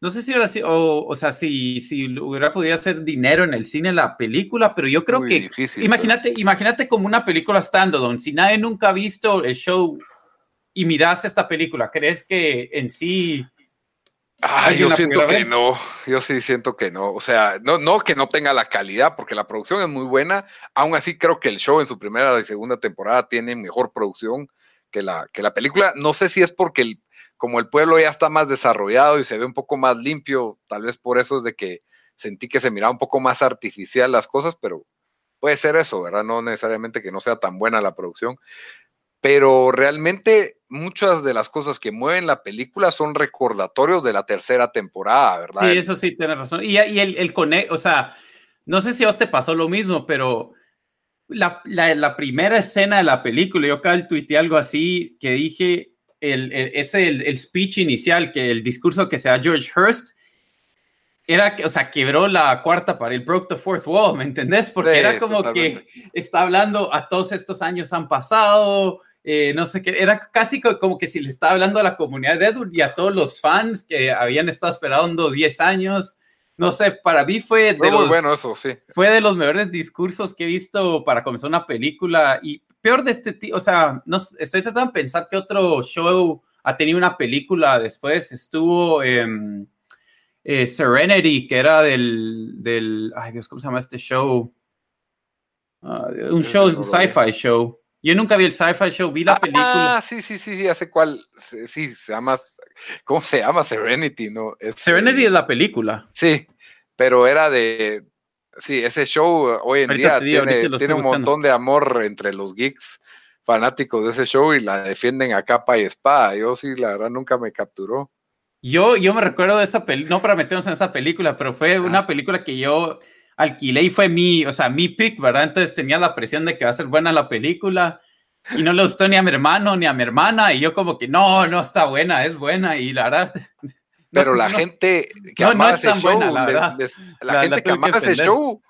no sé si hubiera sido, o, o sea, si, si hubiera podido hacer dinero en el cine la película, pero yo creo que, imagínate, imagínate como una película standalone. Si nadie nunca ha visto el show y miraste esta película, ¿crees que en sí yo siento que no, yo sí siento que no. O sea, no, no que no tenga la calidad, porque la producción es muy buena. Aún así, creo que el show en su primera y segunda temporada tiene mejor producción que la, que la película. No sé si es porque el, como el pueblo ya está más desarrollado y se ve un poco más limpio, tal vez por eso es de que sentí que se miraba un poco más artificial las cosas, pero puede ser eso, ¿verdad? No necesariamente que no sea tan buena la producción pero realmente muchas de las cosas que mueven la película son recordatorios de la tercera temporada, ¿verdad? Sí, eso sí, tienes razón. Y, el, el o sea, no sé si a vos te pasó lo mismo, pero la, la, primera escena de la película, yo acá tuiteé algo así que dije, el, el, ese el, el speech inicial, que el discurso que se da George Hurst, era, o sea, quebró la cuarta para el broke the fourth wall, ¿me entendés? Porque era como que está hablando a todos estos años han pasado, eh, no sé qué, era casi como que si le estaba hablando a la comunidad de Edward y a todos los fans que habían estado esperando 10 años. No sé, para mí fue de, los, bueno eso, sí. fue de los mejores discursos que he visto para comenzar una película y peor de este tipo, o sea, no, estoy tratando de pensar que otro show ha tenido una película después, estuvo eh, Serenity, que era del, del, ay Dios, ¿cómo se llama este show? Ah, un show, un sci-fi show. Yo nunca vi el sci-fi show, vi la película. Ah, sí, sí, sí, sí, hace cuál. Sí, se llama. ¿Cómo se llama? Serenity, ¿no? Serenity es la película. Sí, pero era de. Sí, ese show hoy en día tiene, tiene un montón de amor entre los geeks fanáticos de ese show y la defienden a capa y espada. Yo sí, la verdad, nunca me capturó. Yo, yo me recuerdo de esa película, no para meternos en esa película, pero fue una película que yo alquilé y fue mi, o sea, mi pick, ¿verdad? Entonces tenía la presión de que va a ser buena la película y no le gustó ni a mi hermano ni a mi hermana y yo como que no, no está buena, es buena y la verdad... Pero la gente que amaba ese show, la, la, gente que amaba ese show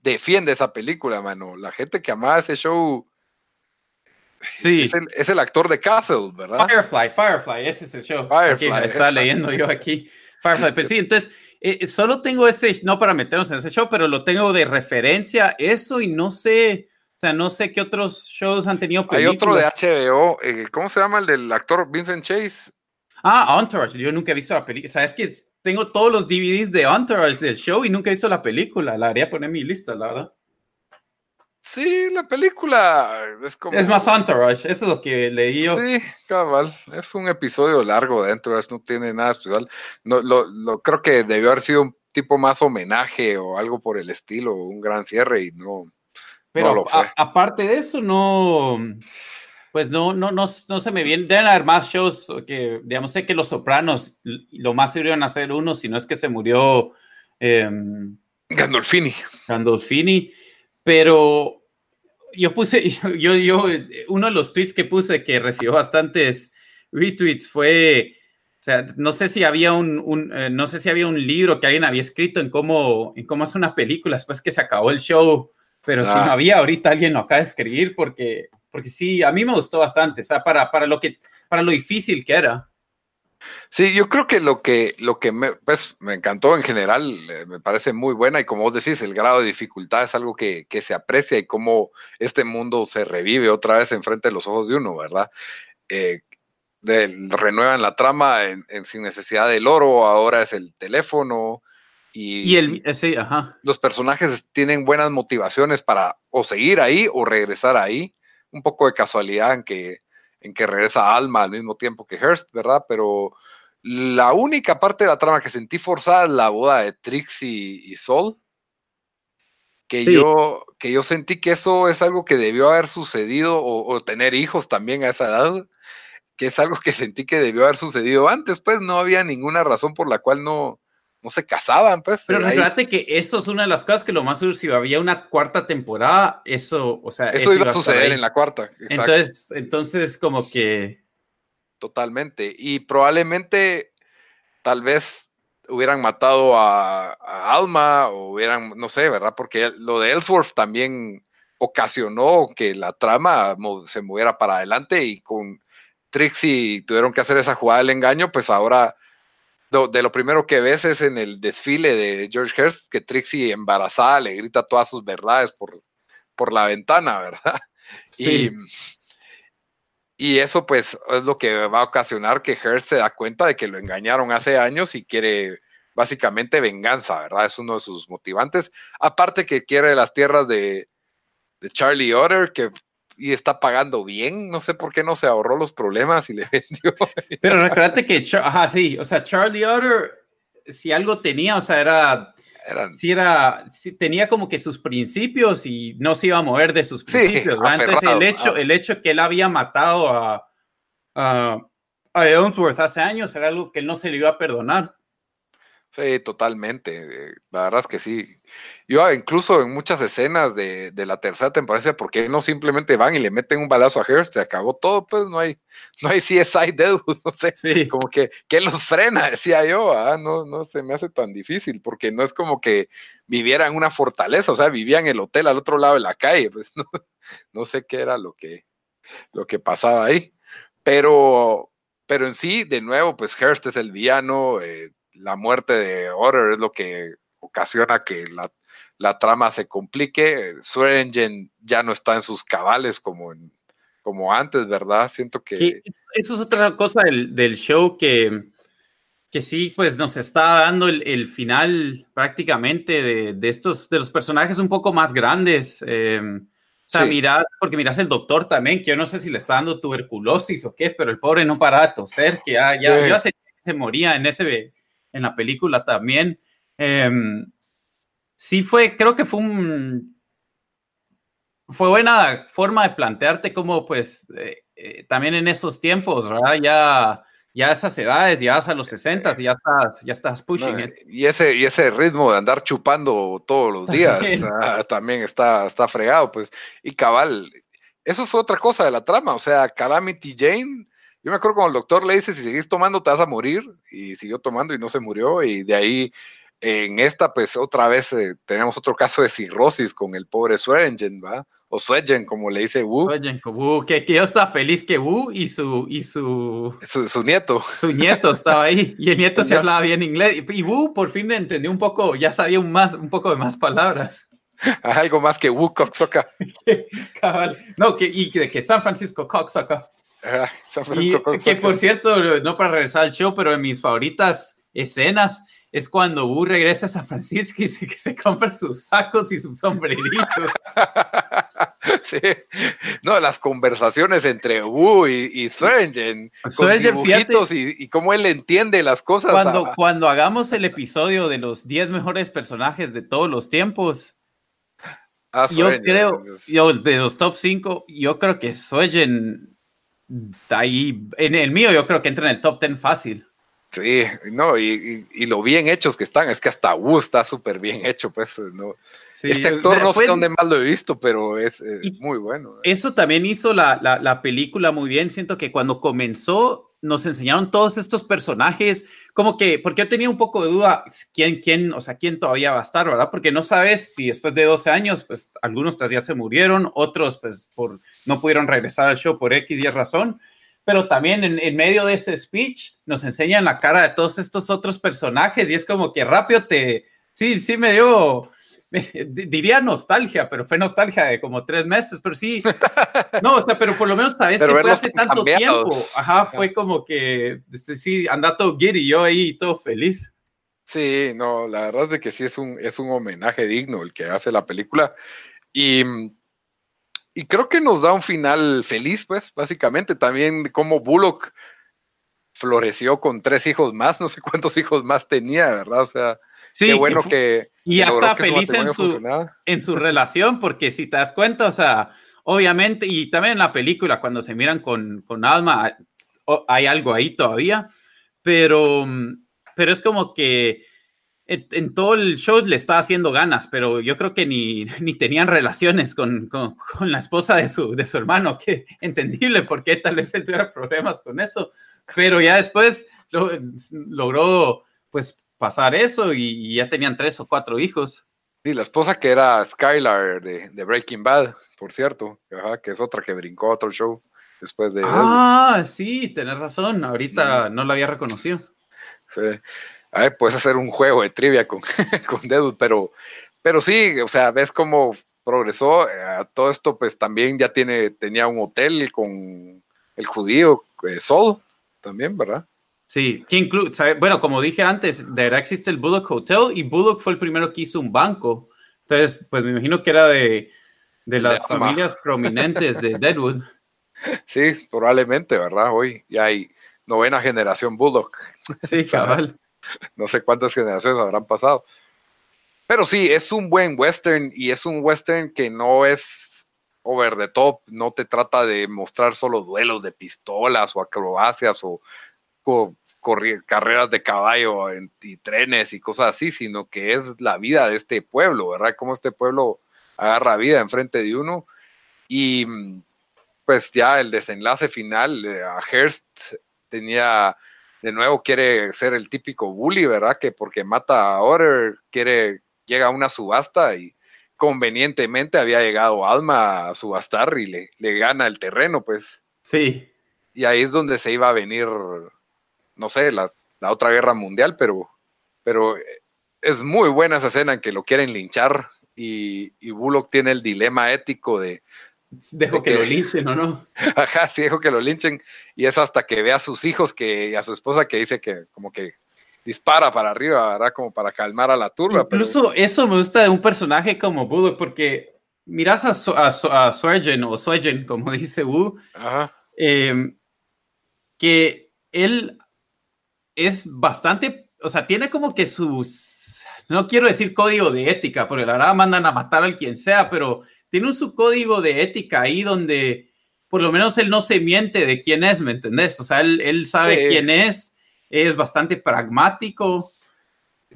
defiende esa película, mano. La gente que amaba ese show... Sí. Es el, actor de Castle, ¿verdad? Firefly, Firefly, ese es el show. Firefly. está leyendo yo aquí. Firefly, pero sí, entonces eh, solo tengo ese, no para meternos en ese show, pero lo tengo de referencia, eso y no sé, o sea, no sé qué otros shows han tenido Hay otro de HBO, eh, ¿cómo se llama el del actor Vincent Chase? Ah, Entourage, yo nunca he visto la película, sabes que tengo todos los DVDs de Entourage del show y nunca he visto la película, la haría poner en mi lista, la verdad. Sí, la película es como. Es más Entourage, eso es lo que leí yo. Sí, cabal. Es un episodio largo de Entourage, no tiene nada especial. No, lo, lo, creo que debió haber sido un tipo más homenaje o algo por el estilo, un gran cierre y no. Pero lo fue. aparte de eso, no. Pues no, no, no, no se me viene. Deben haber más shows que, digamos, sé que Los Sopranos, lo más iban a hacer uno, si no es que se murió. Eh, Gandolfini. Gandolfini pero yo puse, yo, yo, uno de los tweets que puse que recibió bastantes retweets fue, o sea, no sé si había un, un eh, no sé si había un libro que alguien había escrito en cómo, en cómo hacer una película después que se acabó el show, pero si no ah. había ahorita alguien lo acaba de escribir porque, porque sí, a mí me gustó bastante, o sea, para, para lo que, para lo difícil que era. Sí, yo creo que lo que, lo que me, pues, me encantó en general, eh, me parece muy buena y como vos decís, el grado de dificultad es algo que, que, se aprecia y cómo este mundo se revive otra vez enfrente de los ojos de uno, ¿verdad? Eh, renuevan la trama en, sin necesidad del oro, ahora es el teléfono. Y, y el, eh, sí, ajá. los personajes tienen buenas motivaciones para o seguir ahí o regresar ahí. Un poco de casualidad en que en que regresa Alma al mismo tiempo que Hearst, ¿verdad? Pero la única parte de la trama que sentí forzada es la boda de Trixie y Sol. Que, yo, que yo sentí que eso es algo que debió haber sucedido o, tener hijos también a esa edad, que es algo que sentí que debió haber sucedido antes, pues no había ninguna razón por la cual no, no se casaban, pues. Pero fíjate que eso es una de las cosas que lo más seguro, si había una cuarta temporada, eso, o sea. Eso, iba a suceder en la cuarta. Entonces, entonces, como que. Totalmente. Y probablemente tal vez hubieran matado a, Alma o hubieran, no sé, ¿verdad? Porque lo de Ellsworth también ocasionó que la trama se moviera para adelante y con Trixie tuvieron que hacer esa jugada del engaño, pues ahora de lo primero que ves es en el desfile de George Hurst que Trixie embarazada le grita todas sus verdades por, por la ventana, ¿verdad? Sí. Y, eso pues es lo que va a ocasionar que Hearst se da cuenta de que lo engañaron hace años y quiere básicamente venganza, ¿verdad? Es uno de sus motivantes. Aparte que quiere las tierras de, de Charlie Otter, que y está pagando bien. No sé por qué no se ahorró los problemas y le vendió. Pero recuérdate que, ajá, sí, o sea, Charlie Otter, si algo tenía, o sea, era, si era, si tenía como que sus principios y no se iba a mover de sus principios. Entonces, el hecho, el hecho que él había matado a, a, a hace años era algo que él no se le iba a perdonar. Sí, totalmente. La verdad es que sí. Yo incluso en muchas escenas de, la tercera temporada, ¿por qué no simplemente van y le meten un balazo a Hearst? Se acabó todo, pues no hay, no hay CSI Deadwood, no sé. Como que, ¿qué los frena? Decía yo, ah, no, no se me hace tan difícil, porque no es como que viviera en una fortaleza, o sea, vivía en el hotel al otro lado de la calle, pues no, no sé qué era lo que, lo que pasaba ahí. Pero, pero en sí, de nuevo, pues Hearst es el villano. Eh, la muerte de Order es lo que ocasiona que la, trama se complique. Swearingen ya no está en sus cabales como, como antes, ¿verdad? Siento que... eso es otra cosa del, show que, que sí, pues nos está dando el, final prácticamente de, estos, de los personajes un poco más grandes. Em, o sea, mirad, porque miras el doctor también, que yo no sé si le está dando tuberculosis o qué, pero el pobre no para de toser, que ya, ya, se moría en ese en la película también. Em, sí fue, creo que fue un... Fue buena forma de plantearte cómo, pues, eh, eh, también en esos tiempos, ¿verdad? Ya, ya a esas edades, ya a los 60 y ya estás, ya estás pushing Y ese, y ese ritmo de andar chupando todos los días ah, también, está, está fregado, pues. Y cabal, eso fue otra cosa de la trama, o sea, Calamity Jane yo me acuerdo cuando el doctor le dice, si seguís tomando te vas a morir, y siguió tomando y no se murió, y de ahí en esta, pues otra vez eh, tenemos otro caso de cirrosis con el pobre Swearingen, ¿va? O Swearingen, como le dice Wu. Wu, que, que yo estaba feliz que Wu y su, y su, su, nieto. Su nieto estaba ahí, y el nieto se hablaba bien inglés, y Wu por fin entendió un poco, ya sabía un, más, un poco de más palabras. Algo más que Wu Coxoca. no, que, y que, que San Francisco Coxoca que por cierto, no para regresar al show, pero en mis favoritas escenas es cuando Wu regresa a San Francisco y se, que se compra sus sacos y sus sombreritos. sí. No, las conversaciones entre Wu y, y Swearingen, con dibujitos y, y, cómo él entiende las cosas. Cuando, cuando hagamos el episodio de los 10 mejores personajes de todos los tiempos, ah, yo creo, yo, de los top 5, yo creo que Swearingen ahí, en el mío yo creo que entra en el top 10 fácil. Sí, no, y, lo bien hechos que están, es que hasta Wu está súper bien hecho, pues, ¿no? este actor no sé dónde más lo he visto, pero es, muy bueno. Eso también hizo la, la, película muy bien, siento que cuando comenzó nos enseñaron todos estos personajes, como que, porque yo tenía un poco de duda, ¿quién, quién, o sea, quién todavía va a estar, ¿verdad? Porque no sabes si después de 12 años, pues algunos tras ya se murieron, otros pues por, no pudieron regresar al show por X y razón, pero también en, en medio de ese speech nos enseñan la cara de todos estos otros personajes y es como que rápido te, sí, sí me dio, diría nostalgia, pero fue nostalgia de como tres meses, pero sí, no, o sea, pero por lo menos sabes que fue hace tanto tiempo, ajá, fue como que, este, sí, anda todo y yo ahí todo feliz. Sí, no, la verdad es que sí es un, es un homenaje digno el que hace la película. Y, y creo que nos da un final feliz, pues, básicamente, también como Bullock floreció con tres hijos más, no sé cuántos hijos más tenía, ¿verdad? O sea, Sí, Qué bueno que, y ya está feliz en su, en su relación, porque si te das cuenta, o sea, obviamente, y también en la película, cuando se miran con, con Alma, hay algo ahí todavía, pero, pero es como que en, todo el show le está haciendo ganas, pero yo creo que ni, ni tenían relaciones con, con, con, la esposa de su, de su hermano, que entendible porque tal vez él tuviera problemas con eso, pero ya después logró pues pasar eso y, ya tenían tres o cuatro hijos. Sí, la esposa que era Skylar de, Breaking Bad, por cierto, que es otra que brincó a otro show después de... Ah, sí, tenés razón, ahorita no la había reconocido. Sí. Puedes hacer un juego de trivia con, con Deadwood, pero, pero sí, o sea, ves cómo progresó. Eh, todo esto, pues también ya tiene, tenía un hotel con el judío eh, Sol, también, ¿verdad? Sí, que incluye, bueno, como dije antes, de verdad existe el Bullock Hotel y Bullock fue el primero que hizo un banco. Entonces, pues me imagino que era de, de las familias prominentes de Deadwood. Sí, probablemente, ¿verdad? Hoy ya hay novena generación Bullock. Sí, cabal. no sé cuántas generaciones habrán pasado. Pero sí, es un buen western y es un western que no es over the top, no te trata de mostrar solo duelos de pistolas o acrobacias o, carreras de caballo y trenes y cosas así, sino que es la vida de este pueblo, ¿verdad? Cómo este pueblo agarra vida enfrente de uno y pues ya el desenlace final, a Hearst tenía de nuevo quiere ser el típico bully, ¿verdad? Que porque mata a Otter, quiere, llega a una subasta y convenientemente había llegado Alma a subastar y le, le gana el terreno, pues. Sí. Y ahí es donde se iba a venir, no sé, la, otra guerra mundial, pero, pero es muy buena esa escena en que lo quieren linchar y, y Bullock tiene el dilema ético de, Dejo que, lo linchen o no. Ajá, sí, dejo que lo linchen. Y es hasta que ve a sus hijos que, y a su esposa que dice que como que dispara para arriba, ¿verdad? Como para calmar a la turba. Incluso eso me gusta de un personaje como Bullock, porque miras a, a, a Swergen o Swergen, como dice Wu, em, que él es bastante, o sea, tiene como que sus, no quiero decir código de ética, porque la verdad mandan a matar al quien sea, pero tiene un subcódigo de ética ahí donde por lo menos él no se miente de quién es, ¿me entendés? O sea, él, sabe quién es, es bastante pragmático,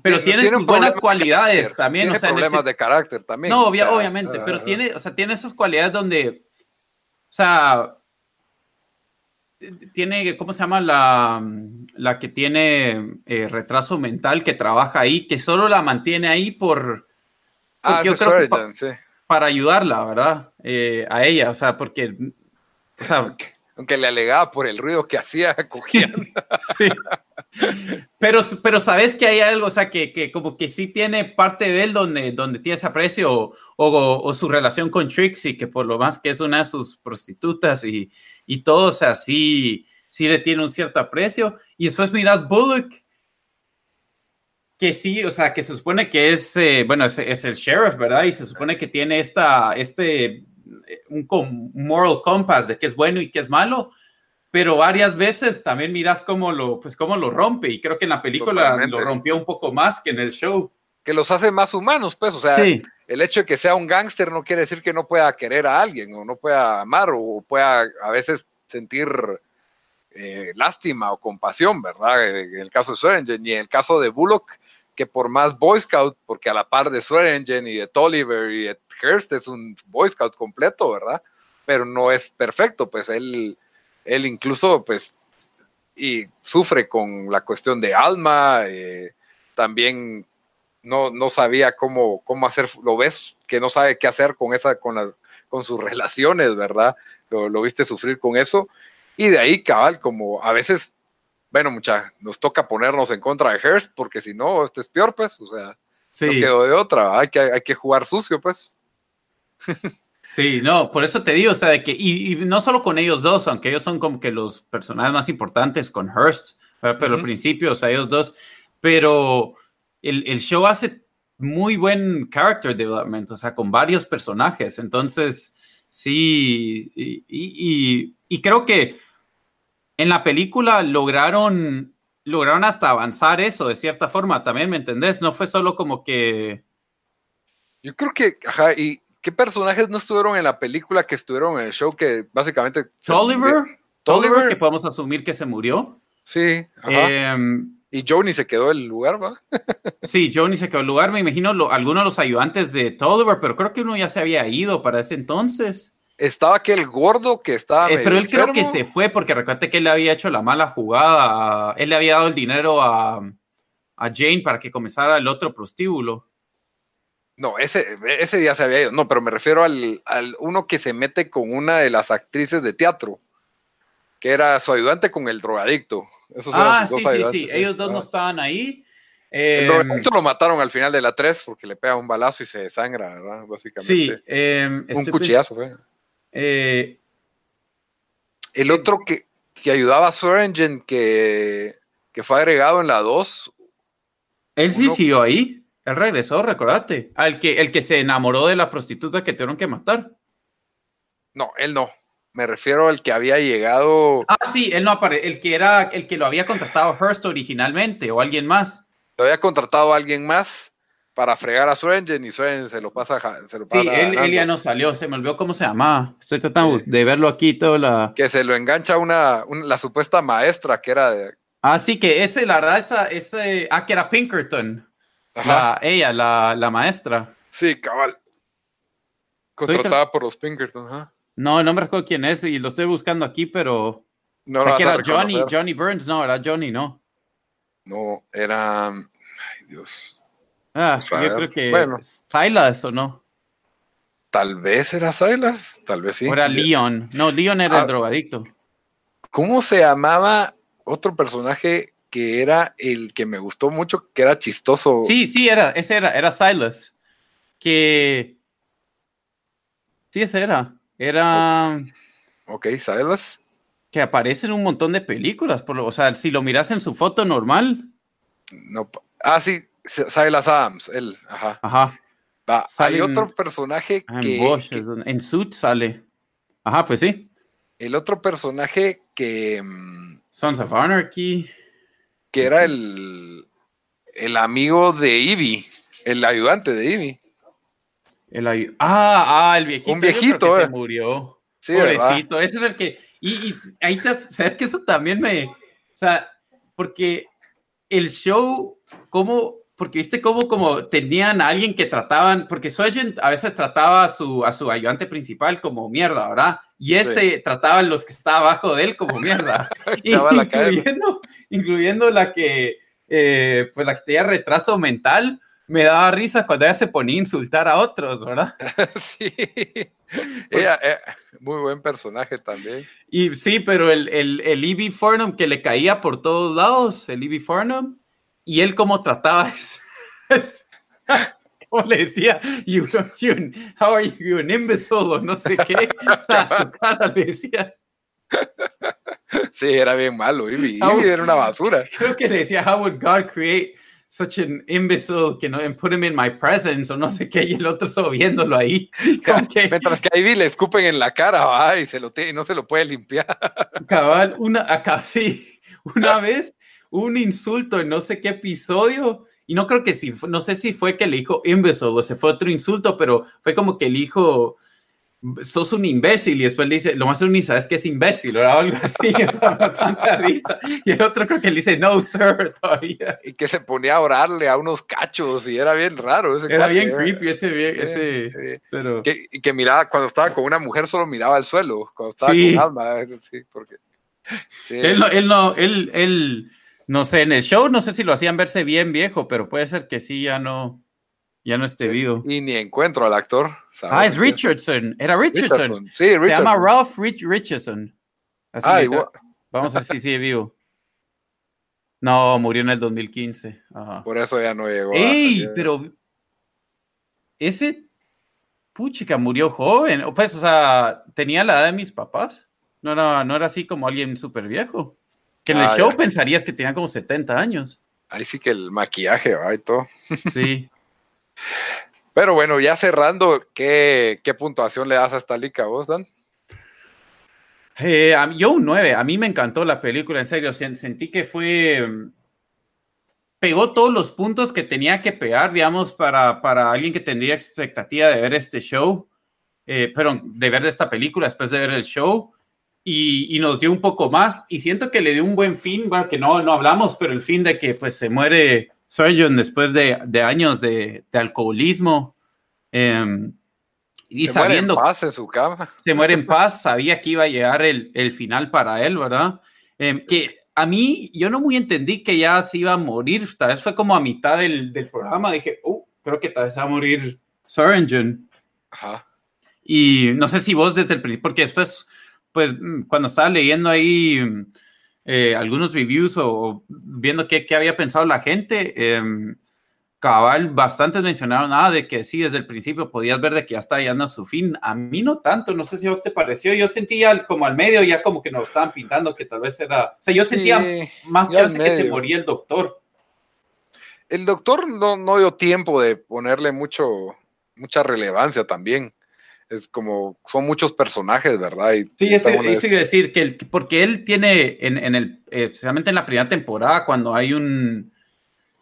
pero tiene, sus buenas cualidades también. Tiene o sea, problemas de carácter también. No, obviamente, pero tiene, o sea, tiene esas cualidades donde, o sea, tiene, ¿cómo se llama? La, la que tiene eh, retraso mental, que trabaja ahí, que solo la mantiene ahí por... Ah, yo creo sí para ayudarla, ¿verdad? Eh, a ella, o sea, porque, o sea, aunque le alegaba por el ruido que hacía cogiendo. sí. Pero, pero sabes que hay algo, o sea, que, que, como que sí tiene parte de él donde, donde tiene ese aprecio o, o, su relación con Trixie, que por lo más que es una de sus prostitutas y, y todo, o sea, sí, sí le tiene un cierto aprecio. Y después miras Bullock que sí, o sea, que se supone que es, eh, bueno, es, el sheriff, ¿verdad? Y se supone que tiene esta, este, eh, un, moral compass de qué es bueno y qué es malo, pero varias veces también miras cómo lo, pues cómo lo rompe, y creo que en la película lo rompió un poco más que en el show. Que los hace más humanos, pues, o sea, el hecho de que sea un gángster no quiere decir que no pueda querer a alguien, o no pueda amar, o pueda a veces sentir eh, lástima o compasión, ¿verdad? En el caso de Swearingen y en el caso de Bullock, que por más Boy Scout, porque a la par de Swearingen y de Tolliver y de Hearst es un Boy Scout completo, ¿verdad? Pero no es perfecto, pues él, él incluso, pues, y sufre con la cuestión de alma, eh, también no, no sabía cómo, cómo hacer, lo ves, que no sabe qué hacer con esa, con, la, con sus relaciones, ¿verdad? Lo, lo viste sufrir con eso. Y de ahí, cabal, como a veces bueno, mucha, nos toca ponernos en contra de Hearst, porque si no, este es peor, pues, o sea, no quedó de otra, hay que, hay que jugar sucio, pues. Sí, no, por eso te digo, o sea, de que, y, no solo con ellos dos, aunque ellos son como que los personajes más importantes con Hearst, pero al principio, o sea, ellos dos, pero el, el, show hace muy buen character development, o sea, con varios personajes, entonces, sí, y, y, y creo que en la película lograron, lograron hasta avanzar eso de cierta forma, también, ¿me entendés? No fue solo como que... Yo creo que, ajá, y ¿qué personajes no estuvieron en la película que estuvieron en el show que básicamente... Tolliver, Tolliver, que podemos asumir que se murió. Sí, ajá. Em, y Johnny se quedó el lugar, ¿va? sí, Johnny se quedó el lugar. Me imagino algunos de los ayudantes de Tolliver, pero creo que uno ya se había ido para ese entonces. Estaba aquel gordo que estaba. Eh, pero él enfermo. creo que se fue porque recuerda que él le había hecho la mala jugada. Él le había dado el dinero a, a Jane para que comenzara el otro prostíbulo. No, ese, ese día se había ido. No, pero me refiero al, al uno que se mete con una de las actrices de teatro, que era su ayudante con el drogadicto. Esos eran Ah, sus sí, dos sí, ayudantes, sí. Ellos dos no estaban ahí. El Eh, drogadicto lo mataron al final de la 3 porque le pega un balazo y se desangra, ¿verdad? sí, Básicamente. eh, un estoy cuchillazo fue. Eh, El otro que, que ayudaba a Sorengen, que, que fue agregado en la 2, él sí Uno- siguió ahí. Él regresó, recordate. Al que, el que se enamoró de la prostituta que tuvieron que matar. no, él no. Me refiero al que había llegado, Ah, sí, él no apareció. El que era el que lo había contratado Hearst originalmente o alguien más. había contratado a alguien más para fregar a Sorengen y Sorengen se lo pasa, se lo Sí, pasa él, él ya no salió. Se me olvidó cómo se llamaba. Estoy tratando Sí. de verlo aquí toda la. que se lo engancha una, un- la supuesta maestra que era de Ah, sí, que ese, la verdad, esa, ese. Ah, que era Pinkerton. Ajá, La, ella, la, la maestra. sí, cabal. Contratada por los Pinkerton, ajá. No, no me recuerdo quién es y lo estoy buscando aquí, pero. No o sea, que era Johnny. Johnny Burns, no, era Johnny, no. No, era. Ay, Dios. Ah, O sea, yo creo que bueno. Silas o no. Tal vez era Silas, tal vez sí. O era Leon. No, Leon era Ah. el drogadicto. ¿Cómo se llamaba otro personaje que era el que me gustó mucho, que era chistoso? Sí, sí, era, ese era, era Silas. Que. Sí, ese era. Era. Ok, Silas. Que aparece en un montón de películas. Por lo- o sea, si lo miras en su foto normal. No, ah, sí, Silas Adams, él, ajá. Ajá. Va, hay en- otro personaje Ah, En que, Bosch, que- en Suit sale. Ajá, pues sí. el otro personaje que, mm, Sons of Anarchy. que era el, el amigo de Ivy, el ayudante de Ivy. El ayu- ah, ah, el viejito. Un viejito, eh. se murió. Sí, ¿verdad? Pobrecito. Ese es el que. Y, y ahí te. ¿Sabes que Eso también me. O sea, porque el show, como. Porque viste cómo como tenían a alguien que trataban, porque Sargent a veces trataba a su, a su ayudante principal como mierda, ¿verdad? Y ese trataba a los que estaban abajo de él como mierda. Echaba la incluyendo, incluyendo la que, eh, pues la que tenía retraso mental, me daba risa cuando ella se ponía a insultar a otros, ¿verdad? sí. Ella, eh, muy buen personaje también. Y sí, pero el, el, el E.B. Farnham que le caía por todos lados, el E.B. Farnham, y él cómo trataba ¿Cómo le decía? You, you- how are you, an imbecile? O no sé qué. O sea, a su cara le decía. Sí, era bien malo. Ivy, era una basura. Creo que le decía, how would God create such an imbecile que no, and put him in my presence o no sé qué, y el otro solo viéndolo ahí. Como que, Mientras que a Ivy le escupen en la cara va, y, se lo tiene- y no se lo puede limpiar. cabal, una, acá sí, una vez un insulto en no sé qué episodio, y no creo que fu- no sé si fue que le dijo imbecile o se fue otro insulto, pero fue como que le dijo, sos un imbécil, y después le dice, lo más ni sabes que es imbécil, o algo así, o sea, tanta risa. Y el otro creo que le dice, no, sir, todavía. Y que se ponía a orarle a unos cachos y era bien raro. Ese Era cuate, bien era- creepy ese, Sí, ese, sí. pero... Que, miraba, cuando estaba con una mujer, solo miraba al suelo. Cuando estaba Sí. con alma, eh, sí, porque. sí. Él no, él no, él, él, no sé, en el show no sé si lo hacían verse bien viejo, pero puede ser que sí, ya no, ya no esté vivo. Y ni encuentro al actor. ¿sabes? Ah, es Richardson, era Richardson. Richardson. Sí, Se llama Richardson. Ralph Rich Richardson. Así Ah, igual. Vamos a ver si sigue vivo. No, murió en el 2015. Ajá. Por eso ya no llegó. a ¡Ey! Pero ese puchica murió joven. O Pues, o sea, tenía la edad de mis papás. No era, no era así como alguien súper viejo. Que en el Ah, show ya. pensarías que tenía como 70 años. Ahí sí que el maquillaje va y todo. Sí. Pero bueno, ya cerrando, ¿qué, qué puntuación le das a esta liga vos, Dan? Eh, yo un 9, a mí me encantó la película, en serio, sen- sentí que fue, mm, pegó todos los puntos que tenía que pegar, digamos, para, para alguien que tendría expectativa de ver este show, eh, pero de ver esta película después de ver el show, y, y nos dio un poco más, y siento que le dio un buen fin, bueno, que no, no hablamos, pero el fin de que pues se muere Surgeon después de, de años de, de alcoholismo. Em, Y se sabiendo muere en paz en su cama. se muere en paz, sabía que iba a llegar el, el final para él, ¿verdad? Eh, que a mí, yo no muy entendí que ya se iba a morir, tal vez fue como a mitad del, del programa, dije, oh, creo que tal vez va a morir Sorensen. Ajá. Y no sé si vos desde el principio, porque después, pues mm, cuando estaba leyendo ahí mm, eh, algunos reviews o, o viendo qué, qué había pensado la gente, eh, cabal, bastantes mencionaron nada de que sí, desde el principio podías ver de que ya está llegando a su fin. A mí no tanto, no sé si a vos te pareció. Yo sentía como al medio ya como que nos estaban pintando que tal vez era. O sea, yo sentía Sí, más chance que se moría el doctor. El doctor no, no dio tiempo de ponerle mucho, mucha relevancia también. Es como, son muchos personajes, ¿verdad? Y, Sí, eso, está iba a decir que el- porque él tiene en, en el, eh, especialmente en la primera temporada, cuando hay un,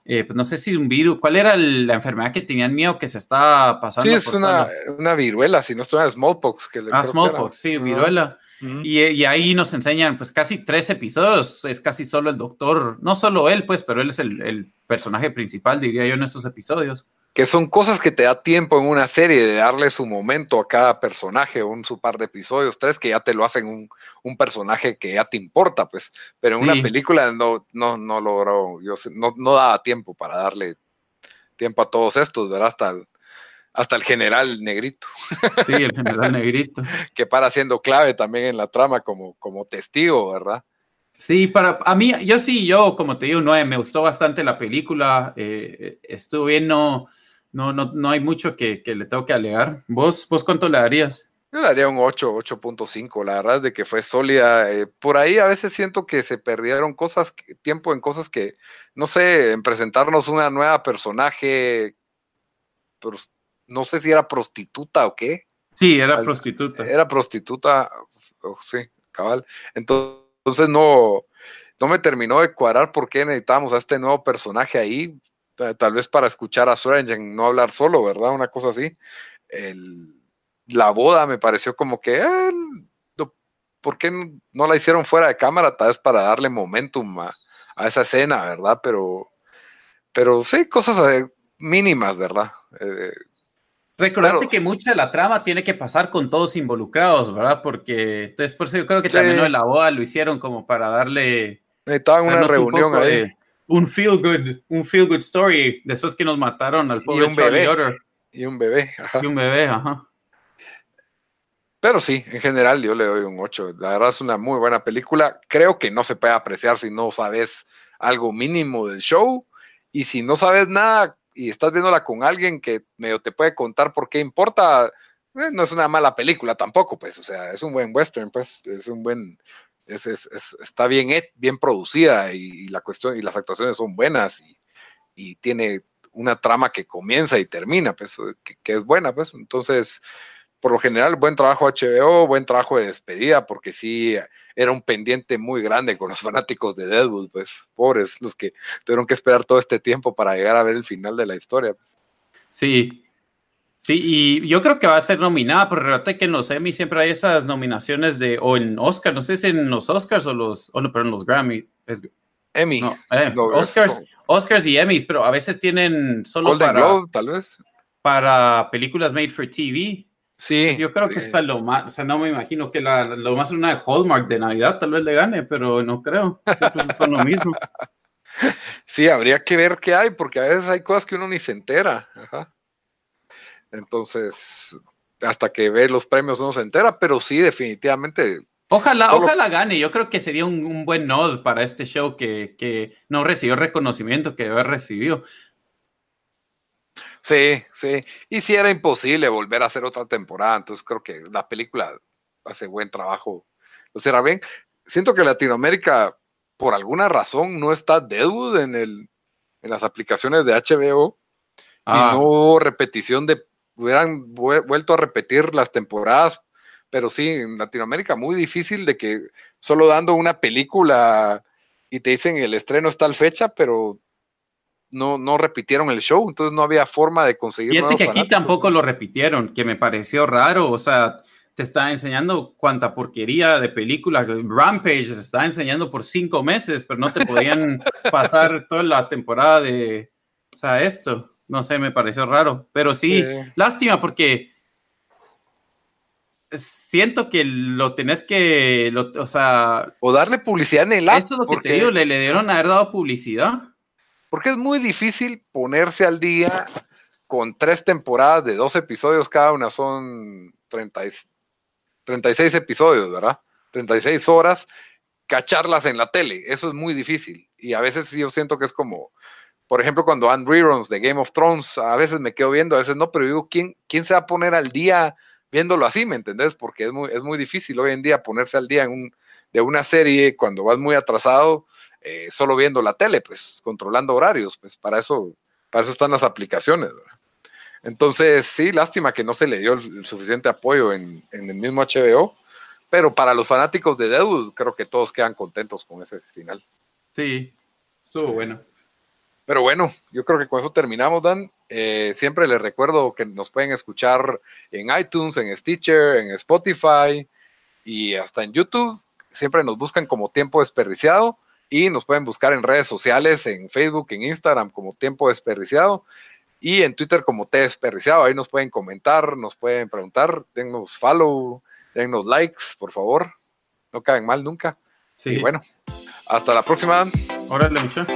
eh, pues no sé si un virus, ¿cuál era el- la enfermedad que tenían miedo que se estaba pasando? Sí, es por una, una viruela, si no estuviera smallpox. Que le Ah, smallpox, sí, viruela. Y, y ahí nos enseñan, pues casi tres episodios, es casi solo el doctor, no solo él, pues, pero él es el, el personaje principal, diría yo, en esos episodios. Que son cosas que te da tiempo en una serie de darle su momento a cada personaje, un su par de episodios, tres que ya te lo hacen un, un personaje que ya te importa, pues. Pero en Sí. una película no, no, no logró, yo sé- no, no daba tiempo para darle tiempo a todos estos, ¿verdad? Hasta el, hasta el general negrito, Sí, el general negrito. que para siendo clave también en la trama como, como testigo, ¿verdad? Sí, para a mí, yo sí, yo como te digo, no, me gustó bastante la película, eh, estuvo bien, no, no, no, no hay mucho que, que le tengo que alegar. ¿Vos, vos cuánto le darías? Yo le daría un 8, 8.5. La verdad es de que fue sólida. eh, por ahí a veces siento que se perdieron cosas, tiempo en cosas que, no sé, en presentarnos una nueva personaje, pero no sé si era prostituta o qué. Sí, era Al- prostituta. Era prostituta, oh, sí, cabal. Entonces no, no me terminó de cuadrar por qué necesitábamos a este nuevo personaje ahí. Ta- Tal vez para escuchar a Swearingen no hablar solo, ¿verdad? Una cosa así. El- la boda me pareció como que, eh, no- ¿por qué no- la hicieron fuera de cámara? Tal vez para darle momentum a, a esa escena, ¿verdad? Pero, pero sí, cosas eh, mínimas, ¿verdad? Eh, Recordarte Claro. que mucha de la trama tiene que pasar con todos involucrados, ¿verdad? Porque entonces por eso yo creo que Sí. también lo de la boda lo hicieron como para darle necesitaban una un reunión ahí. de- un feel good, un feel good story después que nos mataron al Y pobre un Charlie bebé. Utter Y un bebé. ajá. y un bebé, ajá. Pero sí, en general yo le doy un 8. La verdad es una muy buena película. Creo que no se puede apreciar si no sabes algo mínimo del show. Y si no sabes nada y estás viéndola con alguien que medio te puede contar por qué importa, eh, no es una mala película tampoco, pues. O sea, es un buen western, pues. Es un buen. Es, es- es- está bien, bien producida y, la cuestión y las actuaciones son buenas y, y tiene una trama que comienza y termina, pues, que, que es buena, pues. Entonces, por lo general, buen trabajo HBO, buen trabajo de despedida, porque sí era un pendiente muy grande con los fanáticos de Deadwood, pues, pobres, los que tuvieron que esperar todo este tiempo para llegar a ver el final de la historia. pues. Sí. Sí, y yo creo que va a ser nominada, porque recuerda que en los Emmy siempre hay esas nominaciones de, o en Oscar, no sé si en los Oscars o los, o no, pero en los Grammy, es- Emmy, no, eh, no, es Oscars, como Oscars y Emmys, pero a veces tienen solo Golden para, Globe, tal vez. para películas made for TV. Sí. Pues yo creo sí. que está lo más, o sea, no me imagino que la, lo más una de Hallmark de Navidad tal vez le gane, pero no creo. Siempre es con lo mismo. Sí, habría que ver qué hay, porque a veces hay cosas que uno ni se entera. Ajá. Entonces, hasta que ve los premios uno se entera, pero sí, definitivamente. Ojalá, Solo- ojalá gane. Yo creo que sería un, un buen nod para este show que, que no recibió reconocimiento que debe haber recibido. Sí, sí. Y sí era imposible volver a hacer otra temporada, entonces creo que la película hace buen trabajo. O sea, bien, siento que Latinoamérica, por alguna razón, no está Deadwood en, el, en las aplicaciones de HBO Ah, y no hubo repetición de, hubieran vue- vuelto a repetir las temporadas, pero sí, en Latinoamérica muy difícil de que solo dando una película y te dicen el estreno es tal fecha, pero no, no repitieron el show, entonces no había forma de conseguir. Fíjate que aquí fanáticos. tampoco lo repitieron, que me pareció raro. O sea, te está enseñando cuánta porquería de película. Rampage se está enseñando por cinco meses, pero no te podían pasar toda la temporada de. O sea, esto. No sé, me pareció raro. Pero sí, Sí. lástima porque siento que lo tenés que, o sea... O darle publicidad en el app. Eso es lo que te digo, le, le dieron a haber dado publicidad. Porque es muy difícil ponerse al día con tres temporadas de dos episodios cada una, son 30, 36 episodios, ¿verdad? 36 horas, cacharlas en la tele, eso es muy difícil. Y a veces yo siento que es como, por ejemplo, cuando han reruns de Game of Thrones, a veces me quedo viendo, a veces no, pero digo, ¿quién, quién se va a poner al día viéndolo así, ¿me entendés? Porque es muy, es muy difícil hoy en día ponerse al día en un, de una serie cuando vas muy atrasado, eh, solo viendo la tele, pues controlando horarios, pues para eso, para eso están las aplicaciones. Entonces, sí, lástima que no se le dio el, suficiente apoyo en, el mismo HBO, pero para los fanáticos de Deadwood, creo que todos quedan contentos con ese final. Sí, estuvo bueno. Pero bueno, yo creo que con eso terminamos, Dan. Eh, siempre les recuerdo que nos pueden escuchar en iTunes, en Stitcher, en Spotify y hasta en YouTube. Siempre nos buscan como tiempo desperdiciado y nos pueden buscar en redes sociales, en Facebook, en Instagram como tiempo desperdiciado y en Twitter como T desperdiciado. Ahí nos pueden comentar, nos pueden preguntar, dennos follow, dennos likes, por favor. No caen mal nunca. Sí. Y bueno, hasta la próxima. Órale, mucho.